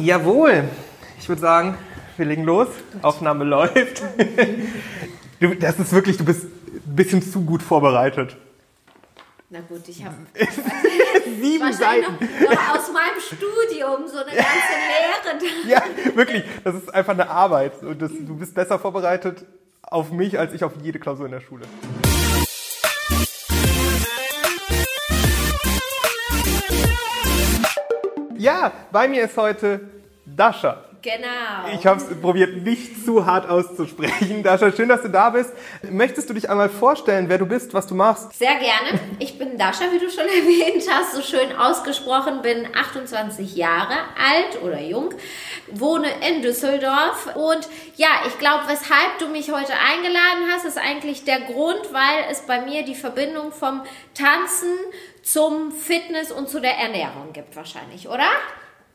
Jawohl. Ich würde sagen, wir legen los. Aufnahme läuft. Du, das ist wirklich, du bist ein bisschen zu gut vorbereitet. Na gut, ich habe Sieben Seiten. noch, noch aus meinem Studium so eine ganze Lehre. Ja, wirklich. Das ist einfach eine Arbeit. Und das, du bist besser vorbereitet auf mich als ich auf jede Klausur in der Schule. Ja, bei mir ist heute Dasha. Genau. Ich habe es probiert, nicht zu hart auszusprechen. Dasha, schön, dass du da bist. Möchtest du dich einmal vorstellen, wer du bist, was du machst? Sehr gerne. Ich bin Dasha, wie du schon erwähnt hast, so schön ausgesprochen, bin 28 Jahre alt oder jung, wohne in Düsseldorf und ja, ich glaube, weshalb du mich heute eingeladen hast, ist eigentlich der Grund, weil es bei mir die Verbindung vom Tanzen zum Fitness und zu der Ernährung gibt wahrscheinlich, oder?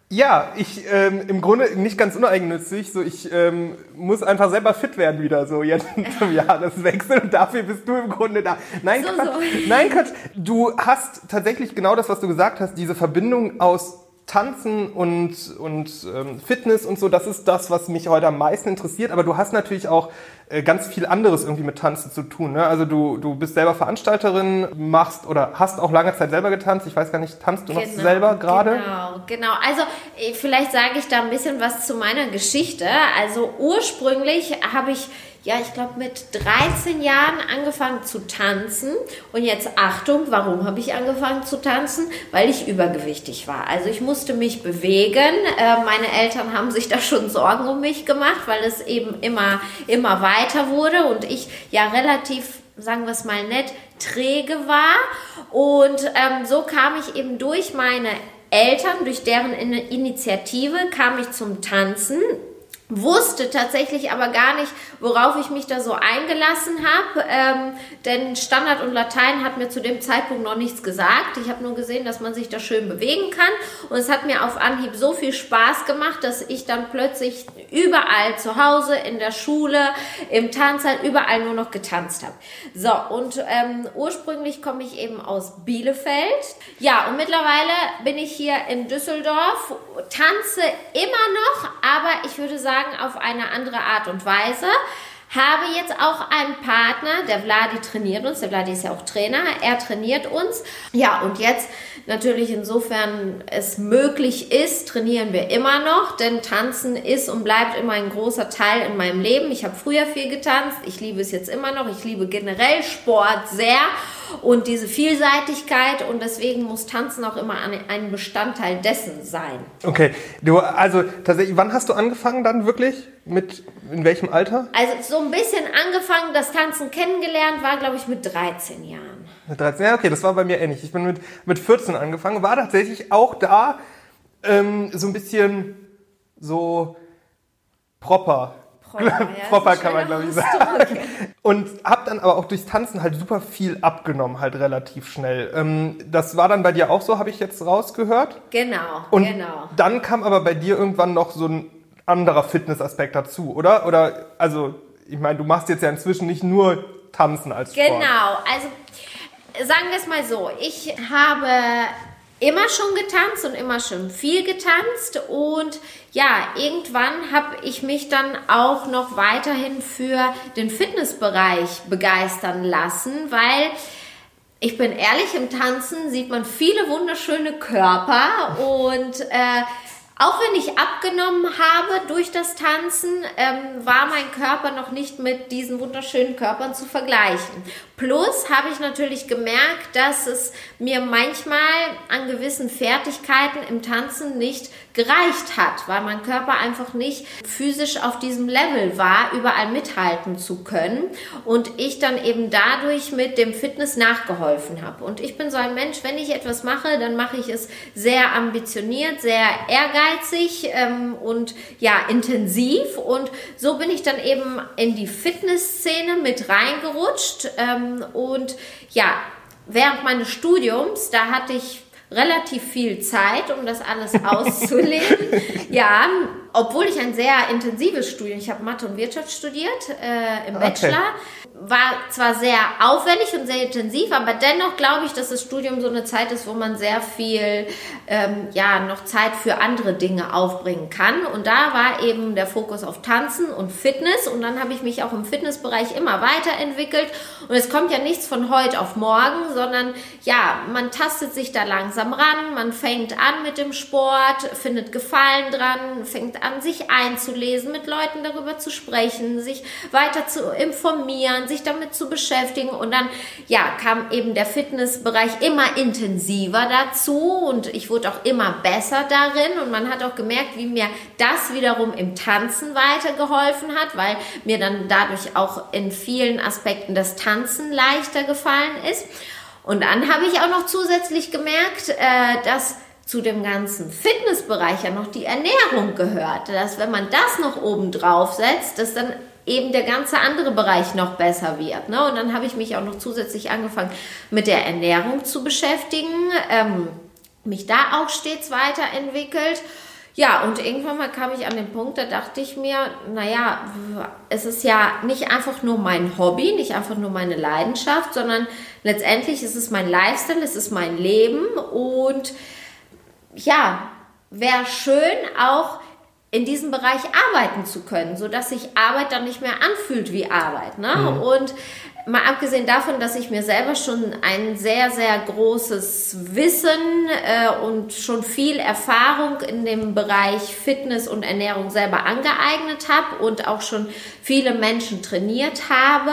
Ja, ich ähm, im Grunde nicht ganz uneigennützig. So, ich ähm, muss einfach selber fit werden wieder so jetzt zum Jahreswechsel und dafür bist du im Grunde da. Nein, So, Quatsch. so. Nein, Quatsch. Du hast tatsächlich genau das, was du gesagt hast, diese Verbindung aus Tanzen und, und ähm, Fitness und so, das ist das, was mich heute am meisten interessiert. Aber du hast natürlich auch äh, ganz viel anderes irgendwie mit Tanzen zu tun. Ne? Also du, du bist selber Veranstalterin, machst oder hast auch lange Zeit selber getanzt. Ich weiß gar nicht, tanzt du noch selber gerade? Genau, genau. Also eh, vielleicht sage ich da ein bisschen was zu meiner Geschichte. Also ursprünglich habe ich, ja, ich glaube mit 13 Jahren angefangen zu tanzen. Und jetzt Achtung, warum habe ich angefangen zu tanzen? Weil ich übergewichtig war. Also ich musste mich bewegen. Äh, meine Eltern haben sich da schon Sorgen um mich gemacht, weil es eben immer, immer weiter wurde und ich ja relativ sagen wir es mal nett, träge war. Und ähm, so kam ich eben durch meine Eltern, durch deren In- Initiative, kam ich zum Tanzen. Wusste tatsächlich aber gar nicht, worauf ich mich da so eingelassen habe, ähm, denn Standard und Latein hat mir zu dem Zeitpunkt noch nichts gesagt. Ich habe nur gesehen, dass man sich da schön bewegen kann und es hat mir auf Anhieb so viel Spaß gemacht, dass ich dann plötzlich überall zu Hause, in der Schule, im Tanzsaal, überall nur noch getanzt habe. So, und ähm, ursprünglich komme ich eben aus Bielefeld. Ja, und mittlerweile bin ich hier in Düsseldorf, tanze immer noch, aber ich würde sagen, auf eine andere Art und Weise. Habe jetzt auch einen Partner, der Vladi trainiert uns, der Vladi ist ja auch Trainer, er trainiert uns. Ja, und jetzt natürlich insofern es möglich ist, trainieren wir immer noch, denn Tanzen ist und bleibt immer ein großer Teil in meinem Leben. Ich habe früher viel getanzt, ich liebe es jetzt immer noch, ich liebe generell Sport sehr und diese Vielseitigkeit und deswegen muss Tanzen auch immer ein Bestandteil dessen sein. Okay, du, also tatsächlich, wann hast du angefangen dann wirklich? Mit, in welchem Alter? Also so ein bisschen angefangen, das Tanzen kennengelernt, war glaube ich mit 13 Jahren. Mit 13, ja, okay, das war bei mir ähnlich. Ich bin mit, mit 14 angefangen, war tatsächlich auch da ähm, so ein bisschen so proper. Proper, ja, proper kann man, glaube ich, sagen. Und hab dann aber auch durchs Tanzen halt super viel abgenommen, halt relativ schnell. Ähm, das war dann bei dir auch so, habe ich jetzt rausgehört. Genau, Und genau. dann kam aber bei dir irgendwann noch so ein anderer Fitnessaspekt dazu, oder? Oder, also, ich meine, du machst jetzt ja inzwischen nicht nur Tanzen als Sport. Genau, also sagen wir es mal so, ich habe immer schon getanzt und immer schon viel getanzt und ja, irgendwann habe ich mich dann auch noch weiterhin für den Fitnessbereich begeistern lassen, weil ich bin ehrlich, im Tanzen sieht man viele wunderschöne Körper und äh, auch wenn ich abgenommen habe durch das Tanzen, ähm, war mein Körper noch nicht mit diesen wunderschönen Körpern zu vergleichen. Plus habe ich natürlich gemerkt, dass es mir manchmal an gewissen Fertigkeiten im Tanzen nicht gereicht hat, weil mein Körper einfach nicht physisch auf diesem Level war, überall mithalten zu können und ich dann eben dadurch mit dem Fitness nachgeholfen habe. Und ich bin so ein Mensch, wenn ich etwas mache, dann mache ich es sehr ambitioniert, sehr ehrgeizig ähm, und ja, intensiv. Und so bin ich dann eben in die Fitnessszene mit reingerutscht. Ähm, und ja, während meines Studiums, da hatte ich relativ viel Zeit, um das alles auszuleben. ja, obwohl ich ein sehr intensives Studium, ich habe Mathe und Wirtschaft studiert äh, im Bachelor, okay. war zwar sehr aufwendig und sehr intensiv, aber dennoch glaube ich, dass das Studium so eine Zeit ist, wo man sehr viel, ähm, ja, noch Zeit für andere Dinge aufbringen kann. Und da war eben der Fokus auf Tanzen und Fitness. Und dann habe ich mich auch im Fitnessbereich immer weiterentwickelt. Und es kommt ja nichts von heute auf morgen, sondern ja, man tastet sich da langsam ran, man fängt an mit dem Sport, findet Gefallen dran, fängt an, sich einzulesen, mit Leuten darüber zu sprechen, sich weiter zu informieren, sich damit zu beschäftigen. Und dann, ja, kam eben der Fitnessbereich immer intensiver dazu und ich wurde auch immer besser darin. Und man hat auch gemerkt, wie mir das wiederum im Tanzen weitergeholfen hat, weil mir dann dadurch auch in vielen Aspekten das Tanzen leichter gefallen ist. Und dann habe ich auch noch zusätzlich gemerkt, äh, dass zu dem ganzen Fitnessbereich ja noch die Ernährung gehört. Dass wenn man das noch oben drauf setzt, dass dann eben der ganze andere Bereich noch besser wird. Ne? Und dann habe ich mich auch noch zusätzlich angefangen mit der Ernährung zu beschäftigen, ähm, mich da auch stets weiterentwickelt. Ja, und irgendwann mal kam ich an den Punkt, da dachte ich mir, naja, es ist ja nicht einfach nur mein Hobby, nicht einfach nur meine Leidenschaft, sondern letztendlich ist es mein Lifestyle, es ist mein Leben und ja, wäre schön auch in diesem Bereich arbeiten zu können, sodass sich Arbeit dann nicht mehr anfühlt wie Arbeit. Ne? Mhm. Und mal abgesehen davon, dass ich mir selber schon ein sehr, sehr großes Wissen äh, und schon viel Erfahrung in dem Bereich Fitness und Ernährung selber angeeignet habe und auch schon viele Menschen trainiert habe,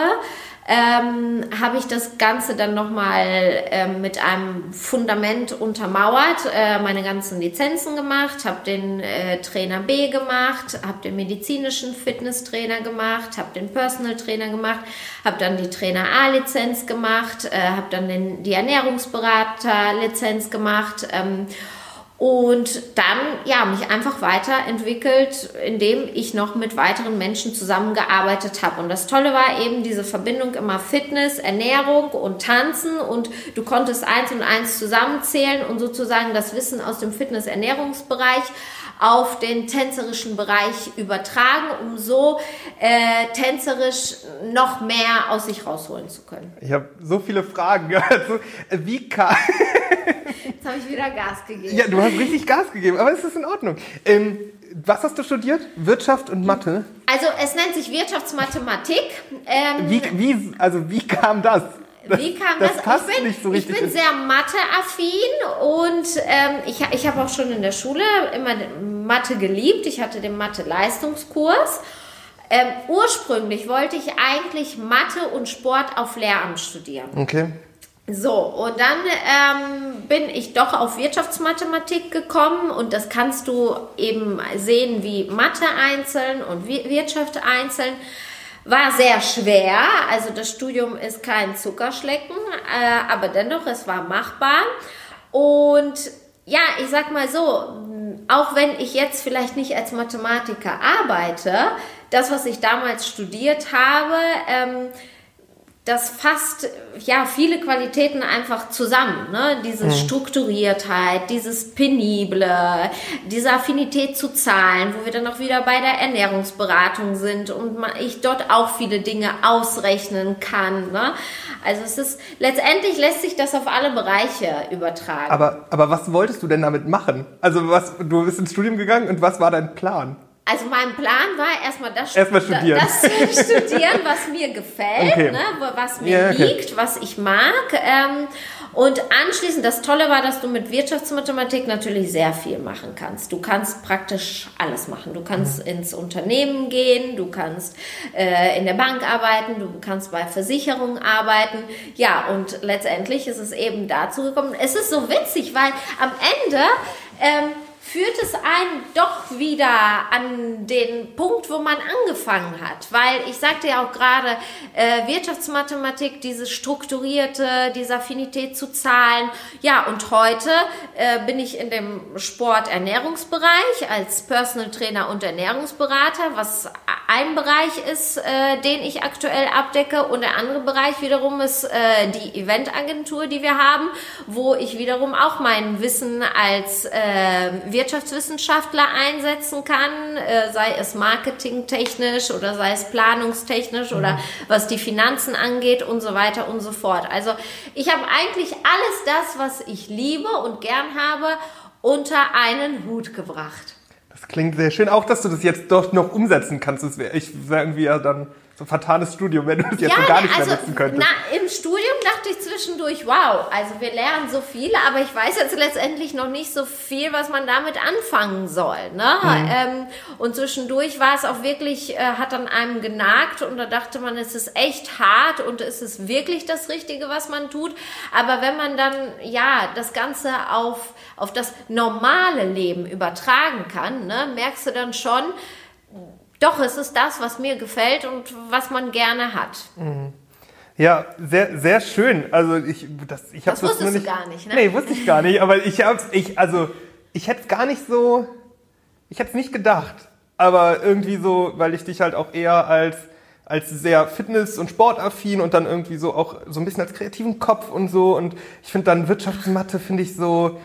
ähm, habe ich das Ganze dann nochmal ähm, mit einem Fundament untermauert, äh, meine ganzen Lizenzen gemacht, habe den äh, Trainer B gemacht, habe den medizinischen Fitnesstrainer gemacht, habe den Personal Trainer gemacht, habe dann die Trainer A-Lizenz gemacht, äh, habe dann den, die Ernährungsberater-Lizenz gemacht. Ähm, und dann ja mich einfach weiterentwickelt, indem ich noch mit weiteren Menschen zusammengearbeitet habe. Und das Tolle war eben diese Verbindung immer Fitness, Ernährung und Tanzen und du konntest eins und eins zusammenzählen und sozusagen das Wissen aus dem Fitness-Ernährungsbereich auf den tänzerischen Bereich übertragen, um so äh, tänzerisch noch mehr aus sich rausholen zu können. Ich habe so viele Fragen gehört. wie kann Jetzt habe ich wieder Gas gegeben. Ja, du hast richtig Gas gegeben, aber es ist in Ordnung. Ähm, was hast du studiert? Wirtschaft und Mathe? Also es nennt sich Wirtschaftsmathematik. Ähm, wie, wie, also wie kam das? Das, Wie kam das? das? Passt ich bin, nicht so richtig ich bin sehr Mathe-affin und ähm, ich, ich habe auch schon in der Schule immer Mathe geliebt. Ich hatte den Mathe-Leistungskurs. Ähm, ursprünglich wollte ich eigentlich Mathe und Sport auf Lehramt studieren. Okay. So, und dann ähm, bin ich doch auf Wirtschaftsmathematik gekommen und das kannst du eben sehen wie Mathe einzeln und Wirtschaft einzeln. War sehr schwer, also das Studium ist kein Zuckerschlecken, äh, aber dennoch, es war machbar. Und ja, ich sag mal so, auch wenn ich jetzt vielleicht nicht als Mathematiker arbeite, das, was ich damals studiert habe, ähm, das fasst ja viele Qualitäten einfach zusammen. Ne? Diese mhm. Strukturiertheit, dieses Penible, diese Affinität zu Zahlen, wo wir dann auch wieder bei der Ernährungsberatung sind und man, ich dort auch viele Dinge ausrechnen kann. Ne? Also es ist letztendlich lässt sich das auf alle Bereiche übertragen. Aber, aber was wolltest du denn damit machen? Also was, du bist ins Studium gegangen und was war dein Plan? Also mein Plan war erstmal das, erstmal studieren. das zu studieren, was mir gefällt, okay. ne, was mir ja, okay. liegt, was ich mag. Ähm, und anschließend, das Tolle war, dass du mit Wirtschaftsmathematik natürlich sehr viel machen kannst. Du kannst praktisch alles machen. Du kannst mhm. ins Unternehmen gehen, du kannst äh, in der Bank arbeiten, du kannst bei Versicherungen arbeiten. Ja, und letztendlich ist es eben dazu gekommen. Es ist so witzig, weil am Ende ähm, führt es einen doch wieder an den Punkt, wo man angefangen hat. Weil ich sagte ja auch gerade, äh, Wirtschaftsmathematik, diese strukturierte, diese Affinität zu Zahlen. Ja, und heute äh, bin ich in dem Sport-Ernährungsbereich als Personal Trainer und Ernährungsberater, was ein Bereich ist, äh, den ich aktuell abdecke und der andere Bereich wiederum ist äh, die Eventagentur, die wir haben, wo ich wiederum auch mein Wissen als äh, Wirtschaftswissenschaftler einsetzen kann, äh, sei es marketingtechnisch oder sei es planungstechnisch mhm. oder was die Finanzen angeht und so weiter und so fort. Also ich habe eigentlich alles das, was ich liebe und gern habe, unter einen Hut gebracht. Das klingt sehr schön. Auch, dass du das jetzt doch noch umsetzen kannst. Das wäre ich wär irgendwie ja dann so ein fatales Studium, wenn du es jetzt ja, gar nicht also, mehr nutzen könntest. Na, Im Studium dachte ich zwischendurch, wow, also wir lernen so viel, aber ich weiß jetzt letztendlich noch nicht so viel, was man damit anfangen soll. Ne? Mhm. Ähm, und zwischendurch war es auch wirklich, äh, hat an einem genagt und da dachte man, es ist echt hart und es ist wirklich das Richtige, was man tut. Aber wenn man dann, ja, das Ganze auf, auf das normale Leben übertragen kann, ne, merkst du dann schon, doch, es ist das, was mir gefällt und was man gerne hat. Mhm. Ja, sehr, sehr schön. Also ich, das, ich habe das, das wusstest nicht, du gar nicht, ne? Nee, wusste ich gar nicht. Aber ich habe, ich, also ich hätte es gar nicht so, ich hätte es nicht gedacht. Aber irgendwie so, weil ich dich halt auch eher als als sehr Fitness- und Sportaffin und dann irgendwie so auch so ein bisschen als kreativen Kopf und so. Und ich finde dann Wirtschaftsmathe finde ich so,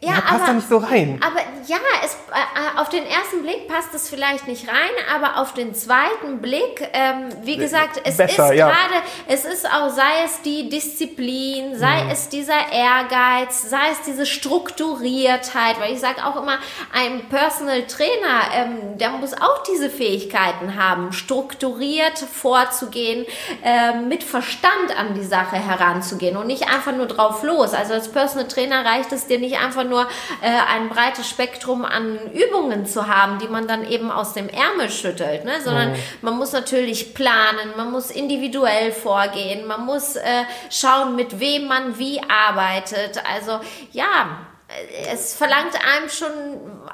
ja, ja, passt aber, da nicht so rein. Aber ja, es, äh, auf den ersten Blick passt es vielleicht nicht rein, aber auf den zweiten Blick, ähm, wie gesagt, es Besser, ist ja. gerade, es ist auch, sei es die Disziplin, sei mhm. es dieser Ehrgeiz, sei es diese Strukturiertheit, weil ich sage auch immer, ein Personal Trainer, ähm, der muss auch diese Fähigkeiten haben, strukturiert vorzugehen, äh, mit Verstand an die Sache heranzugehen und nicht einfach nur drauf los. Also als Personal Trainer reicht es dir nicht einfach nur äh, ein breites Spektrum an Übungen zu haben, die man dann eben aus dem Ärmel schüttelt, ne? sondern mhm. man muss natürlich planen, man muss individuell vorgehen, man muss äh, schauen, mit wem man wie arbeitet. Also ja, es verlangt einem schon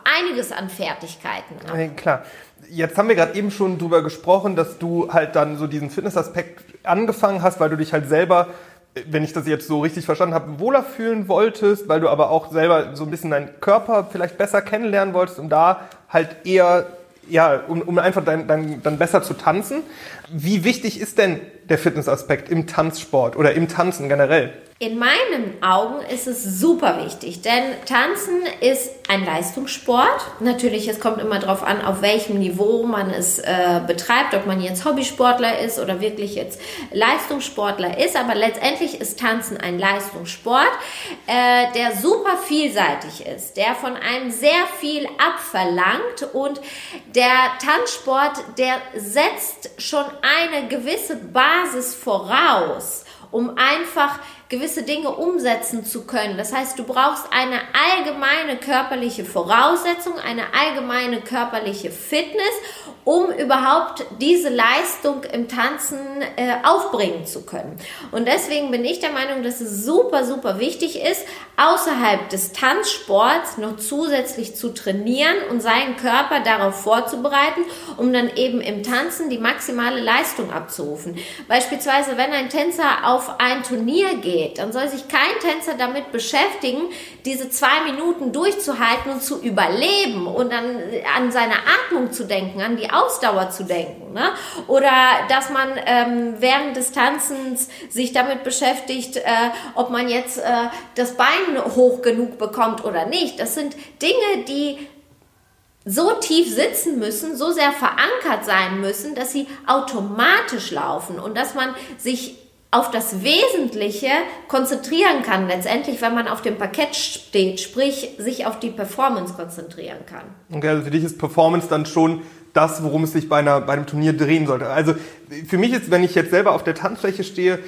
einiges an Fertigkeiten. Ab. Klar. Jetzt haben wir gerade eben schon drüber gesprochen, dass du halt dann so diesen Fitnessaspekt angefangen hast, weil du dich halt selber wenn ich das jetzt so richtig verstanden habe, wohler fühlen wolltest, weil du aber auch selber so ein bisschen deinen Körper vielleicht besser kennenlernen wolltest, um da halt eher, ja, um, um einfach dann, dann, dann besser zu tanzen. Wie wichtig ist denn der Fitnessaspekt im Tanzsport oder im Tanzen generell? In meinen Augen ist es super wichtig, denn Tanzen ist ein Leistungssport. Natürlich, es kommt immer darauf an, auf welchem Niveau man es äh, betreibt, ob man jetzt Hobbysportler ist oder wirklich jetzt Leistungssportler ist. Aber letztendlich ist Tanzen ein Leistungssport, äh, der super vielseitig ist, der von einem sehr viel abverlangt und der Tanzsport, der setzt schon eine gewisse Basis voraus, um einfach gewisse Dinge umsetzen zu können. Das heißt, du brauchst eine allgemeine körperliche Voraussetzung, eine allgemeine körperliche Fitness, um überhaupt diese Leistung im Tanzen äh, aufbringen zu können. Und deswegen bin ich der Meinung, dass es super, super wichtig ist, außerhalb des Tanzsports noch zusätzlich zu trainieren und seinen Körper darauf vorzubereiten, um dann eben im Tanzen die maximale Leistung abzurufen. Beispielsweise, wenn ein Tänzer auf ein Turnier geht, dann soll sich kein Tänzer damit beschäftigen, diese zwei Minuten durchzuhalten und zu überleben und dann an seine Atmung zu denken, an die Ausdauer zu denken. Ne? Oder dass man ähm, während des Tanzens sich damit beschäftigt, äh, ob man jetzt äh, das Bein hoch genug bekommt oder nicht. Das sind Dinge, die so tief sitzen müssen, so sehr verankert sein müssen, dass sie automatisch laufen und dass man sich auf das Wesentliche konzentrieren kann, letztendlich, wenn man auf dem Parkett steht, sprich sich auf die Performance konzentrieren kann. Okay, also für dich ist Performance dann schon das, worum es sich bei, einer, bei einem Turnier drehen sollte. Also für mich ist, wenn ich jetzt selber auf der Tanzfläche stehe,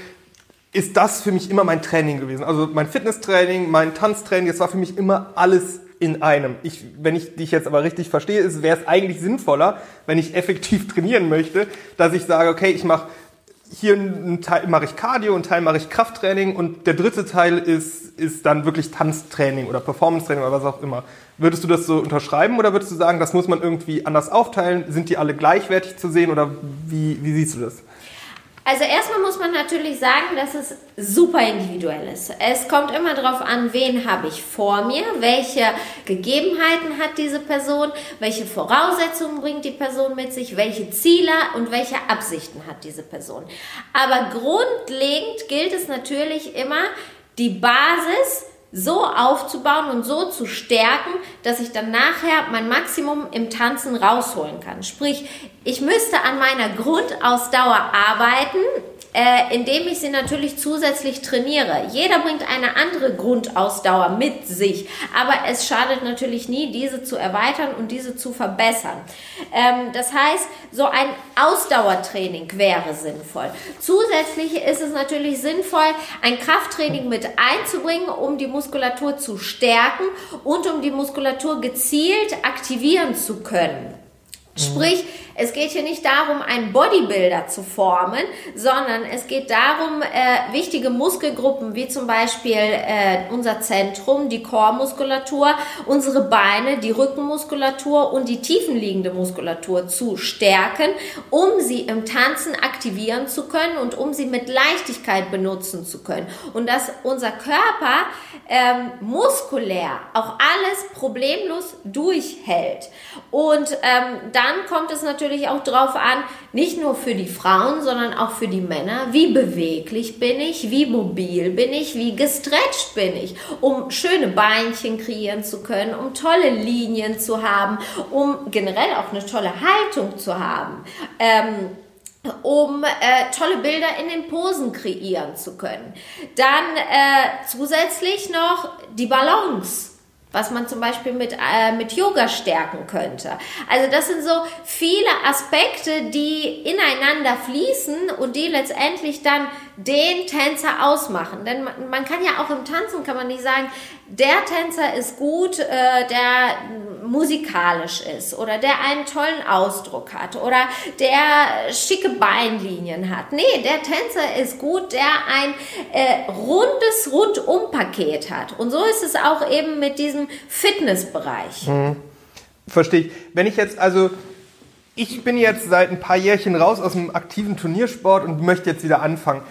ist das für mich immer mein Training gewesen. Also mein Fitnesstraining, mein Tanztraining, das war für mich immer alles in einem. Ich, wenn ich dich jetzt aber richtig verstehe, wäre es eigentlich sinnvoller, wenn ich effektiv trainieren möchte, dass ich sage, okay, ich mache hier einen Teil mache ich Cardio, einen Teil mache ich Krafttraining und der dritte Teil ist, ist dann wirklich Tanztraining oder Performance-Training oder was auch immer. Würdest du das so unterschreiben oder würdest du sagen, das muss man irgendwie anders aufteilen? Sind die alle gleichwertig zu sehen oder wie, wie siehst du das? Also erstmal muss man natürlich sagen, dass es super individuell ist. Es kommt immer darauf an, wen habe ich vor mir, welche Gegebenheiten hat diese Person, welche Voraussetzungen bringt die Person mit sich, welche Ziele und welche Absichten hat diese Person. Aber grundlegend gilt es natürlich immer, die Basis so aufzubauen und so zu stärken, dass ich dann nachher mein Maximum im Tanzen rausholen kann. Sprich, ich müsste an meiner Grundausdauer arbeiten, äh, indem ich sie natürlich zusätzlich trainiere. Jeder bringt eine andere Grundausdauer mit sich, aber es schadet natürlich nie, diese zu erweitern und diese zu verbessern. Ähm, das heißt, so ein Ausdauertraining wäre sinnvoll. Zusätzlich ist es natürlich sinnvoll, ein Krafttraining mit einzubringen, um die Muskulatur zu stärken und um die Muskulatur gezielt aktivieren zu können. Sprich, es geht hier nicht darum, einen Bodybuilder zu formen, sondern es geht darum, äh, wichtige Muskelgruppen wie zum Beispiel äh, unser Zentrum, die Chormuskulatur, unsere Beine, die Rückenmuskulatur und die tiefenliegende Muskulatur zu stärken, um sie im Tanzen aktivieren zu können und um sie mit Leichtigkeit benutzen zu können. Und dass unser Körper ähm, muskulär auch alles problemlos durchhält. Und ähm, dann kommt es natürlich natürlich auch darauf an, nicht nur für die Frauen, sondern auch für die Männer, wie beweglich bin ich, wie mobil bin ich, wie gestretcht bin ich, um schöne Beinchen kreieren zu können, um tolle Linien zu haben, um generell auch eine tolle Haltung zu haben. Ähm, um äh, tolle Bilder in den Posen kreieren zu können. Dann äh, zusätzlich noch die Balance was man zum Beispiel mit, äh, mit Yoga stärken könnte. Also das sind so viele Aspekte, die ineinander fließen und die letztendlich dann den Tänzer ausmachen. Denn man, man kann ja auch im Tanzen, kann man nicht sagen, der Tänzer ist gut, äh, der musikalisch ist oder der einen tollen Ausdruck hat oder der schicke Beinlinien hat. Nee, der Tänzer ist gut, der ein äh, rundes Rundumpaket hat. Und so ist es auch eben mit diesem Fitnessbereich. Mhm. Verstehe ich. Wenn ich jetzt also ich bin jetzt seit ein paar Jährchen raus aus dem aktiven Turniersport und möchte jetzt wieder anfangen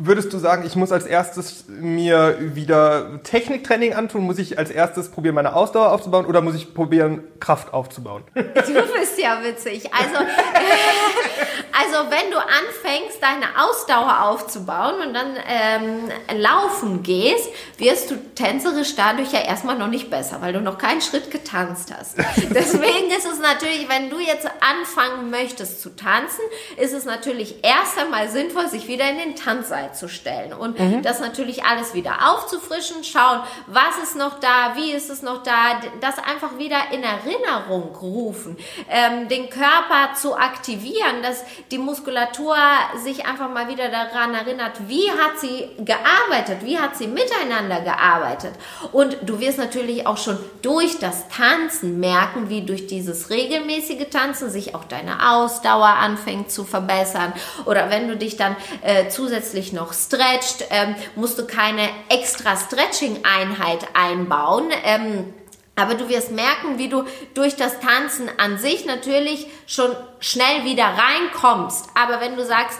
würdest du sagen, ich muss als erstes mir wieder Techniktraining antun? Muss ich als erstes probieren, meine Ausdauer aufzubauen oder muss ich probieren, Kraft aufzubauen? Du bist ja witzig. Also, also wenn du anfängst, deine Ausdauer aufzubauen und dann ähm, laufen gehst, wirst du tänzerisch dadurch ja erstmal noch nicht besser, weil du noch keinen Schritt getanzt hast. Deswegen ist es natürlich, wenn du jetzt anfangen möchtest zu tanzen, ist es natürlich erst einmal sinnvoll, sich wieder in den Tanzseil zu stellen und mhm. das natürlich alles wieder aufzufrischen, schauen, was ist noch da, wie ist es noch da, das einfach wieder in Erinnerung rufen, ähm, den Körper zu aktivieren, dass die Muskulatur sich einfach mal wieder daran erinnert, wie hat sie gearbeitet, wie hat sie miteinander gearbeitet. Und du wirst natürlich auch schon durch das Tanzen merken, wie durch dieses regelmäßige Tanzen sich auch deine Ausdauer anfängt zu verbessern. Oder wenn du dich dann äh, zusätzlich noch noch stretcht, ähm, musst du keine extra Stretching-Einheit einbauen. Ähm, aber du wirst merken, wie du durch das Tanzen an sich natürlich schon schnell wieder reinkommst. Aber wenn du sagst,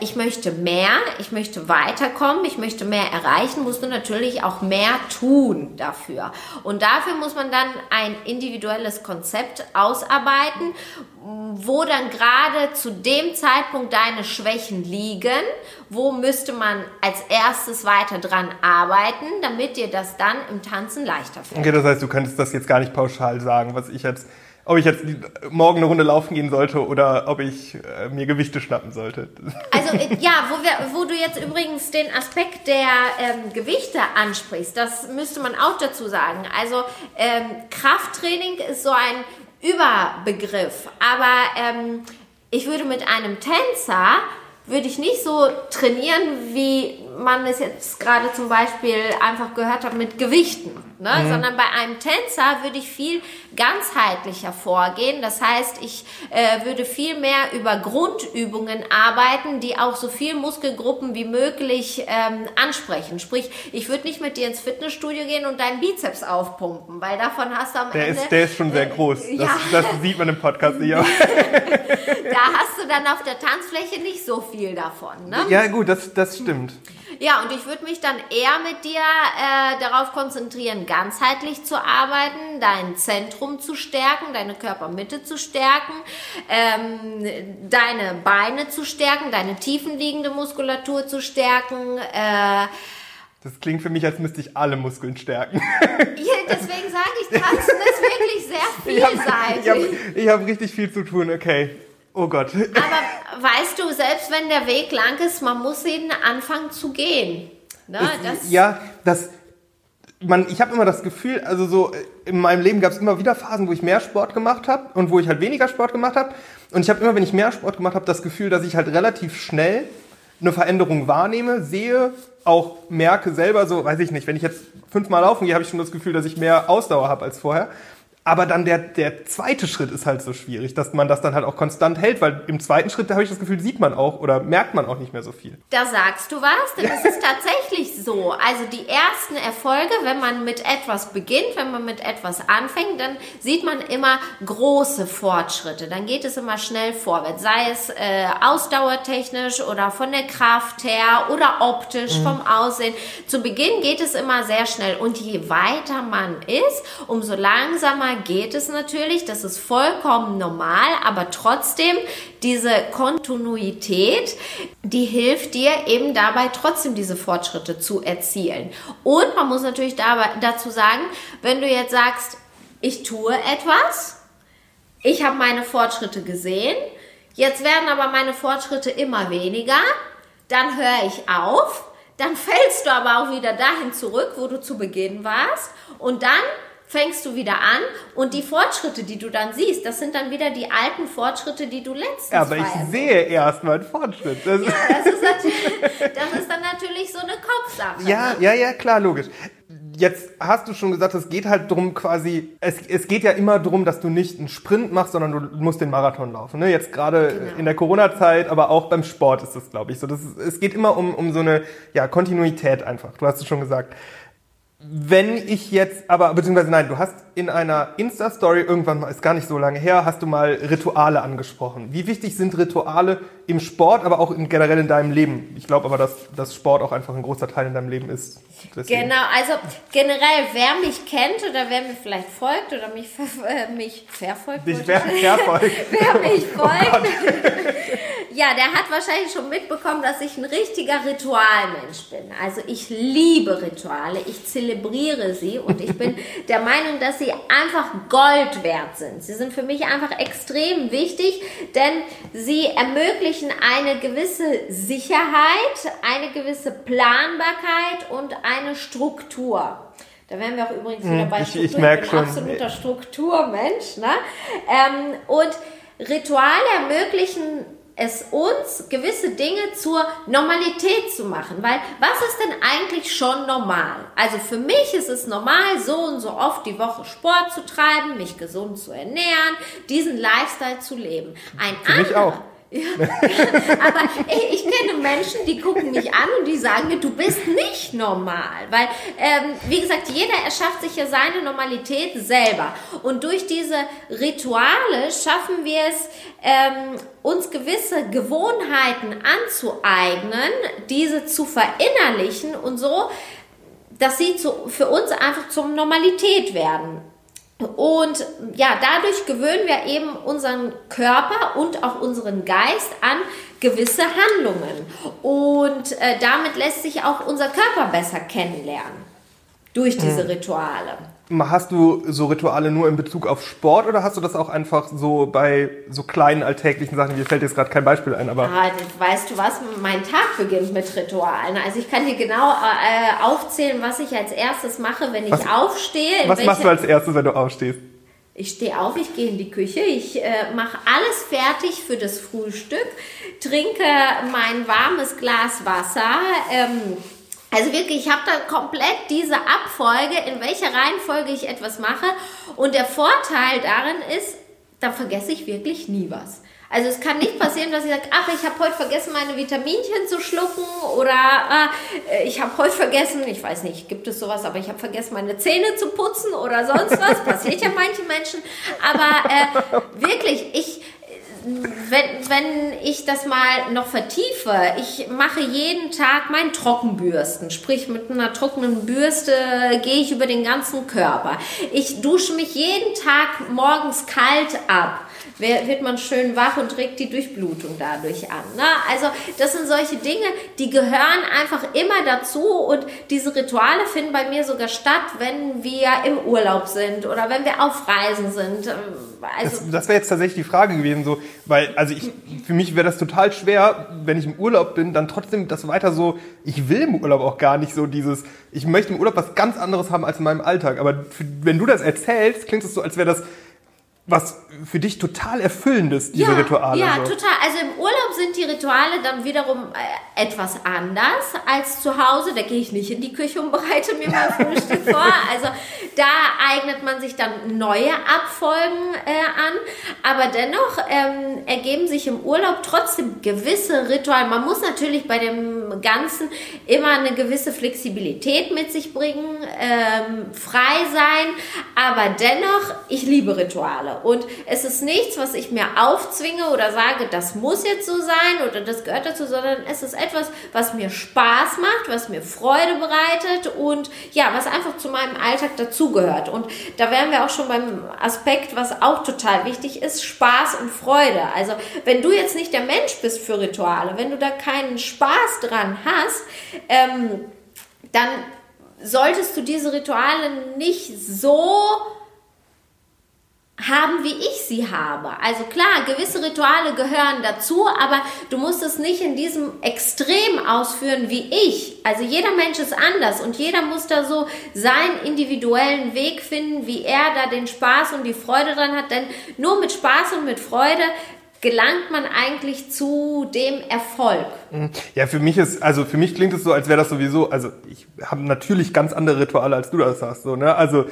ich möchte mehr, ich möchte weiterkommen, ich möchte mehr erreichen, musst du natürlich auch mehr tun dafür. Und dafür muss man dann ein individuelles Konzept ausarbeiten, wo dann gerade zu dem Zeitpunkt deine Schwächen liegen, wo müsste man als erstes weiter dran arbeiten, damit dir das dann im Tanzen leichter fällt. Okay, das heißt, du könntest das jetzt gar nicht pauschal sagen, was ich jetzt ob ich jetzt morgen eine Runde laufen gehen sollte oder ob ich äh, mir Gewichte schnappen sollte. Also äh, ja, wo, wir, wo du jetzt übrigens den Aspekt der ähm, Gewichte ansprichst, das müsste man auch dazu sagen. Also ähm, Krafttraining ist so ein Überbegriff, aber ähm, ich würde mit einem Tänzer würde ich nicht so trainieren, wie man es jetzt gerade zum Beispiel einfach gehört hat mit Gewichten, ne? Mhm. sondern bei einem Tänzer würde ich viel ganzheitlicher vorgehen. Das heißt, ich äh, würde viel mehr über Grundübungen arbeiten, die auch so viel Muskelgruppen wie möglich ähm, ansprechen. Sprich, ich würde nicht mit dir ins Fitnessstudio gehen und deinen Bizeps aufpumpen, weil davon hast du am der Ende... Ist, der ist schon sehr äh, groß. Das, ja. das sieht man im Podcast nicht. da hast du dann auf der Tanzfläche nicht so viel viel davon. Ne? Ja, gut, das, das stimmt. Ja, und ich würde mich dann eher mit dir äh, darauf konzentrieren, ganzheitlich zu arbeiten, dein Zentrum zu stärken, deine Körpermitte zu stärken, ähm, deine Beine zu stärken, deine tiefenliegende Muskulatur zu stärken. Äh, das klingt für mich, als müsste ich alle Muskeln stärken. Ja, deswegen sage ich, Tanzen ist wirklich sehr vielseitig. Ich habe hab, hab richtig viel zu tun, okay. Oh Gott. Aber weißt du, selbst wenn der Weg lang ist, man muss jeden anfangen zu gehen. Ne? Das ja, das. Man, ich habe immer das Gefühl, also so in meinem Leben gab es immer wieder Phasen, wo ich mehr Sport gemacht habe und wo ich halt weniger Sport gemacht habe. Und ich habe immer, wenn ich mehr Sport gemacht habe, das Gefühl, dass ich halt relativ schnell eine Veränderung wahrnehme, sehe, auch merke selber, so weiß ich nicht, wenn ich jetzt fünfmal laufen gehe, habe ich schon das Gefühl, dass ich mehr Ausdauer habe als vorher. Aber dann der, der zweite Schritt ist halt so schwierig, dass man das dann halt auch konstant hält, weil im zweiten Schritt, da habe ich das Gefühl, sieht man auch oder merkt man auch nicht mehr so viel. Da sagst du was, denn es ist tatsächlich so. Also die ersten Erfolge, wenn man mit etwas beginnt, wenn man mit etwas anfängt, dann sieht man immer große Fortschritte. Dann geht es immer schnell vorwärts, sei es äh, ausdauertechnisch oder von der Kraft her oder optisch mhm. vom Aussehen. Zu Beginn geht es immer sehr schnell und je weiter man ist, umso langsamer geht es natürlich, das ist vollkommen normal, aber trotzdem diese Kontinuität, die hilft dir eben dabei trotzdem diese Fortschritte zu erzielen. Und man muss natürlich dabei, dazu sagen, wenn du jetzt sagst, ich tue etwas, ich habe meine Fortschritte gesehen, jetzt werden aber meine Fortschritte immer weniger, dann höre ich auf, dann fällst du aber auch wieder dahin zurück, wo du zu Beginn warst und dann fängst du wieder an und die Fortschritte, die du dann siehst, das sind dann wieder die alten Fortschritte, die du letztens Ja, aber ich sehe erst mal einen Fortschritt. Das, ja, das, ist das ist dann natürlich so eine Kopfsache. Ja, ne? ja, ja, klar, logisch. Jetzt hast du schon gesagt, es geht halt darum, quasi, es, es geht ja immer darum, dass du nicht einen Sprint machst, sondern du musst den Marathon laufen. Ne? Jetzt gerade genau. in der Corona-Zeit, aber auch beim Sport ist das, glaube ich, so. Das ist, es geht immer um, um so eine ja, Kontinuität einfach. Du hast es schon gesagt. Wenn ich jetzt, aber beziehungsweise nein, du hast in einer Insta-Story irgendwann mal, ist gar nicht so lange her, hast du mal Rituale angesprochen. Wie wichtig sind Rituale im Sport, aber auch in, generell in deinem Leben? Ich glaube aber, dass, dass Sport auch einfach ein großer Teil in deinem Leben ist. Deswegen. Genau, also generell, wer mich kennt oder wer mir vielleicht folgt oder mich, äh, mich verfolgt. Dich wer, verfolgt. wer mich oh folgt. Oh ja, der hat wahrscheinlich schon mitbekommen, dass ich ein richtiger Ritualmensch bin. Also ich liebe Rituale, ich zelebriere sie und ich bin der Meinung, dass sie einfach Gold wert sind. Sie sind für mich einfach extrem wichtig, denn sie ermöglichen eine gewisse Sicherheit, eine gewisse Planbarkeit und eine Struktur. Da wären wir auch übrigens wieder hm, bei Struktur. Ich, ich, merke ich bin schon. absoluter Strukturmensch. Ne? Ähm, und Rituale ermöglichen es uns, gewisse Dinge zur Normalität zu machen. Weil was ist denn eigentlich schon normal? Also für mich ist es normal, so und so oft die Woche Sport zu treiben, mich gesund zu ernähren, diesen Lifestyle zu leben. Ein für anderer, mich auch. Ja. Aber ich, ich, kenne Menschen, die gucken mich an und die sagen mir, du bist nicht normal. Weil, ähm, wie gesagt, jeder erschafft sich ja seine Normalität selber. Und durch diese Rituale schaffen wir es, ähm, uns gewisse Gewohnheiten anzueignen, diese zu verinnerlichen und so, dass sie zu, für uns einfach zum Normalität werden. Und ja, dadurch gewöhnen wir eben unseren Körper und auch unseren Geist an gewisse Handlungen. Und äh, damit lässt sich auch unser Körper besser kennenlernen durch diese. Rituale. Hast du so Rituale nur in Bezug auf Sport oder hast du das auch einfach so bei so kleinen alltäglichen Sachen? Mir fällt jetzt gerade kein Beispiel ein, aber. Ah, weißt du was? Mein Tag beginnt mit Ritualen. Also ich kann dir genau äh, aufzählen, was ich als erstes mache, wenn ich was, aufstehe. Was machst du als erstes, wenn du aufstehst? Ich stehe auf, ich gehe in die Küche, ich äh, mache alles fertig für das Frühstück, trinke mein warmes Glas Wasser. Ähm, also wirklich, ich habe da komplett diese Abfolge, in welcher Reihenfolge ich etwas mache. Und der Vorteil darin ist, da vergesse ich wirklich nie was. Also es kann nicht passieren, dass ich sage, ach, ich habe heute vergessen, meine Vitaminchen zu schlucken oder äh, ich habe heute vergessen, ich weiß nicht, gibt es sowas, aber ich habe vergessen, meine Zähne zu putzen oder sonst was. Passiert ja manchen Menschen. Aber äh, wirklich, ich wenn, wenn ich das mal noch vertiefe, ich mache jeden Tag mein Trockenbürsten, sprich mit einer trockenen Bürste gehe ich über den ganzen Körper. Ich dusche mich jeden Tag morgens kalt ab wird man schön wach und regt die Durchblutung dadurch an. Ne? Also das sind solche Dinge, die gehören einfach immer dazu und diese Rituale finden bei mir sogar statt, wenn wir im Urlaub sind oder wenn wir auf Reisen sind. Ähm, also das, das wäre jetzt tatsächlich die Frage gewesen, so, weil also ich, für mich wäre das total schwer, wenn ich im Urlaub bin, dann trotzdem das weiter so. Ich will im Urlaub auch gar nicht so dieses. Ich möchte im Urlaub was ganz anderes haben als in meinem Alltag. Aber für, wenn du das erzählst, klingt es so, als wäre das was für dich total Erfüllendes, diese ja, Rituale. Ja, so. total. Also im Urlaub sind die Rituale dann wiederum äh, etwas anders als zu Hause. Da gehe ich nicht in die Küche und bereite mir mal Frühstück vor. Also da eignet man sich dann neue Abfolgen äh, an. Aber dennoch ähm, ergeben sich im Urlaub trotzdem gewisse Rituale. Man muss natürlich bei dem Ganzen immer eine gewisse Flexibilität mit sich bringen, ähm, frei sein. Aber dennoch, ich liebe Rituale. Und es ist nichts, was ich mir aufzwinge oder sage, das muss jetzt so sein oder das gehört dazu, sondern es ist etwas, was mir Spaß macht, was mir Freude bereitet und ja, was einfach zu meinem Alltag dazugehört. Und da wären wir auch schon beim Aspekt, was auch total wichtig ist, Spaß und Freude. Also wenn du jetzt nicht der Mensch bist für Rituale, wenn du da keinen Spaß dran hast, ähm, dann solltest du diese Rituale nicht so haben, wie ich sie habe. Also klar, gewisse Rituale gehören dazu, aber du musst es nicht in diesem Extrem ausführen wie ich. Also jeder Mensch ist anders und jeder muss da so seinen individuellen Weg finden, wie er da den Spaß und die Freude dran hat. Denn nur mit Spaß und mit Freude gelangt man eigentlich zu dem Erfolg? Mhm. Ja, für mich ist, also für mich klingt es so, als wäre das sowieso, also ich habe natürlich ganz andere Rituale, als du das hast, so, ne? Also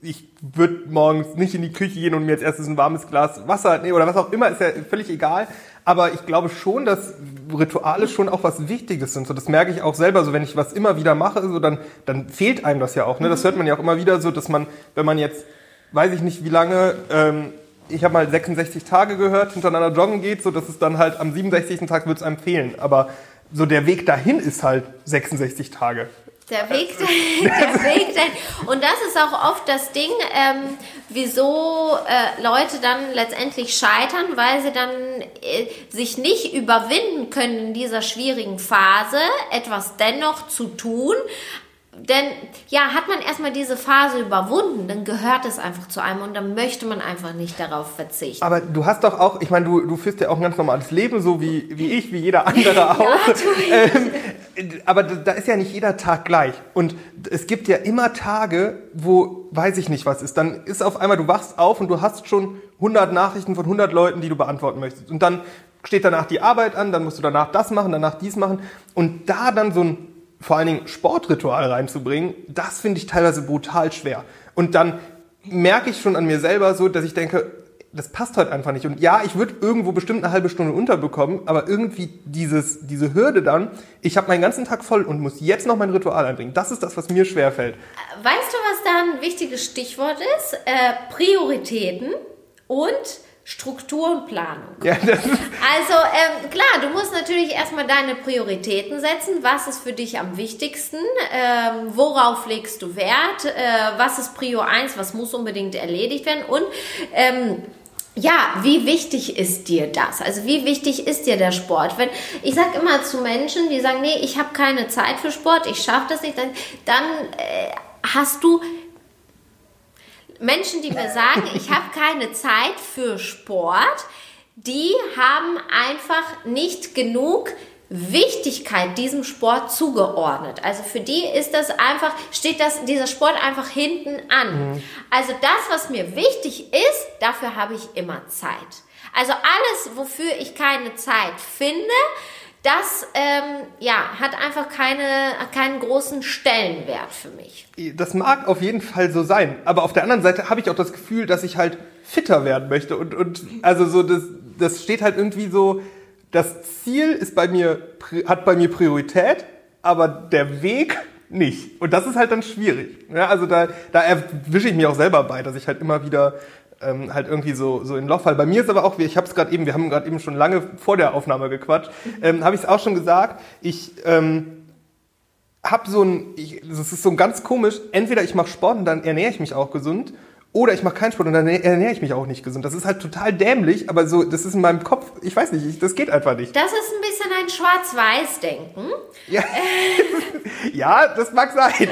ich würde morgens nicht in die Küche gehen und mir als erstes ein warmes Glas Wasser nehmen oder was auch immer, ist ja völlig egal. Aber ich glaube schon, dass Rituale schon auch was Wichtiges sind. So, das merke ich auch selber. So, wenn ich was immer wieder mache, so, dann, dann fehlt einem das ja auch. Ne? Das hört man ja auch immer wieder so, dass man, wenn man jetzt, weiß ich nicht wie lange, ähm, ich habe mal 66 Tage gehört, hintereinander joggen geht, so dass es dann halt am 67. Tag wird es einem fehlen. Aber so der Weg dahin ist halt 66 Tage. Der Weg, der Weg, der, und das ist auch oft das Ding, ähm, wieso äh, Leute dann letztendlich scheitern, weil sie dann äh, sich nicht überwinden können in dieser schwierigen Phase, etwas dennoch zu tun, denn ja, hat man erstmal diese Phase überwunden, dann gehört es einfach zu einem und dann möchte man einfach nicht darauf verzichten. Aber du hast doch auch, ich meine, du, du führst ja auch ein ganz normales Leben, so wie, wie ich, wie jeder andere auch. ja, ähm, aber da ist ja nicht jeder Tag gleich. Und es gibt ja immer Tage, wo weiß ich nicht was ist. Dann ist auf einmal, du wachst auf und du hast schon 100 Nachrichten von 100 Leuten, die du beantworten möchtest. Und dann steht danach die Arbeit an, dann musst du danach das machen, danach dies machen. Und da dann so ein vor allen Dingen Sportritual reinzubringen, das finde ich teilweise brutal schwer. Und dann merke ich schon an mir selber so, dass ich denke, das passt heute einfach nicht. Und ja, ich würde irgendwo bestimmt eine halbe Stunde unterbekommen, aber irgendwie dieses, diese Hürde dann, ich habe meinen ganzen Tag voll und muss jetzt noch mein Ritual einbringen. Das ist das, was mir schwerfällt. Weißt du, was da ein wichtiges Stichwort ist? Äh, Prioritäten und Struktur und Planung. Ja, also ähm, klar, du musst natürlich erstmal deine Prioritäten setzen. Was ist für dich am wichtigsten? Ähm, worauf legst du Wert? Äh, was ist Prio 1? Was muss unbedingt erledigt werden? Und ähm, ja, wie wichtig ist dir das? Also wie wichtig ist dir der Sport? Wenn ich sage immer zu Menschen, die sagen, nee, ich habe keine Zeit für Sport, ich schaffe das nicht, dann, dann äh, hast du Menschen, die mir sagen, ich habe keine Zeit für Sport, die haben einfach nicht genug Wichtigkeit diesem Sport zugeordnet. Also für die ist das einfach, steht das, dieser Sport einfach hinten an. Mhm. Also das, was mir wichtig ist, dafür habe ich immer Zeit. Also alles, wofür ich keine Zeit finde, das ähm, ja, hat einfach keine, keinen großen Stellenwert für mich. Das mag auf jeden Fall so sein. Aber auf der anderen Seite habe ich auch das Gefühl, dass ich halt fitter werden möchte. Und, und also so, das, das steht halt irgendwie so, das Ziel ist bei mir, hat bei mir Priorität, aber der Weg nicht. Und das ist halt dann schwierig. Ja, also da, da erwische ich mich auch selber bei, dass ich halt immer wieder ähm, halt irgendwie so, so in Loch fall. Bei mir ist aber auch, ich habe es gerade eben, wir haben gerade eben schon lange vor der Aufnahme gequatscht, ähm, habe ich es auch schon gesagt, ich ähm, habe so ein, ich, das ist so ganz komisch, entweder ich mache Sport und dann ernähre ich mich auch gesund oder ich mache keinen Sport und dann ernähre ich mich auch nicht gesund. Das ist halt total dämlich, aber so, das ist in meinem Kopf, ich weiß nicht, ich, das geht einfach nicht. Das ist ein bisschen ein Schwarz-Weiß-Denken. Ja. ja, das mag sein.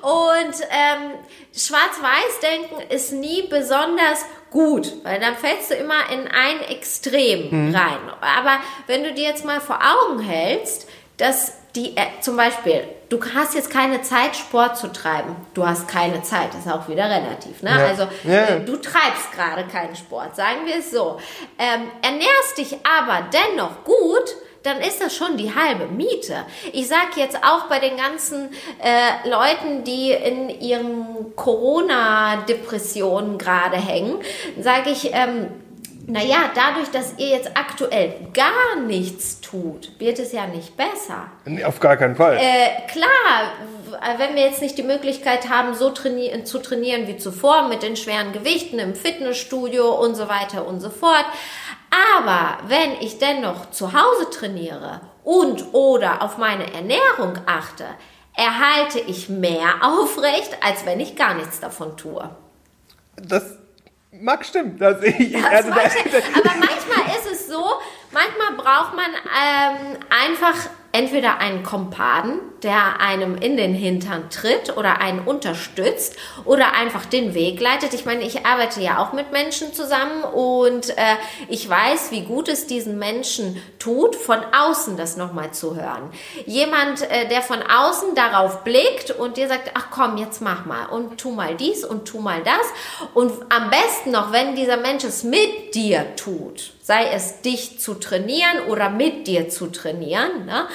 Und ähm, Schwarz-Weiß-Denken ist nie besonders gut, weil dann fällst du immer in ein Extrem mhm. rein. Aber wenn du dir jetzt mal vor Augen hältst, dass die äh, zum Beispiel, du hast jetzt keine Zeit, Sport zu treiben. Du hast keine Zeit, das ist auch wieder relativ. Ne? Ja. Also ja. Äh, du treibst gerade keinen Sport, sagen wir es so. Ähm, ernährst dich aber dennoch gut, dann ist das schon die halbe Miete. Ich sage jetzt auch bei den ganzen äh, Leuten, die in ihren Corona-Depressionen gerade hängen, sage ich, ähm, naja, dadurch, dass ihr jetzt aktuell gar nichts tut, wird es ja nicht besser. Auf gar keinen Fall. Äh, klar, wenn wir jetzt nicht die Möglichkeit haben, so traini zu trainieren wie zuvor mit den schweren Gewichten im Fitnessstudio und so weiter und so fort. Aber wenn ich dennoch zu Hause trainiere und oder auf meine Ernährung achte, erhalte ich mehr aufrecht, als wenn ich gar nichts davon tue. Das mag stimmen. Das ich, das also mag stimmen. Aber manchmal ist es so, manchmal braucht man ähm, einfach entweder einen Kompaden, der einem in den Hintern tritt oder einen unterstützt oder einfach den Weg leitet. Ich meine, ich arbeite ja auch mit Menschen zusammen und äh, ich weiß, wie gut es diesen Menschen tut, von außen das nochmal zu hören. Jemand, äh, der von außen darauf blickt und dir sagt, ach komm, jetzt mach mal und tu mal dies und tu mal das. Und am besten noch, wenn dieser Mensch es mit dir tut, sei es dich zu trainieren oder mit dir zu trainieren, ne?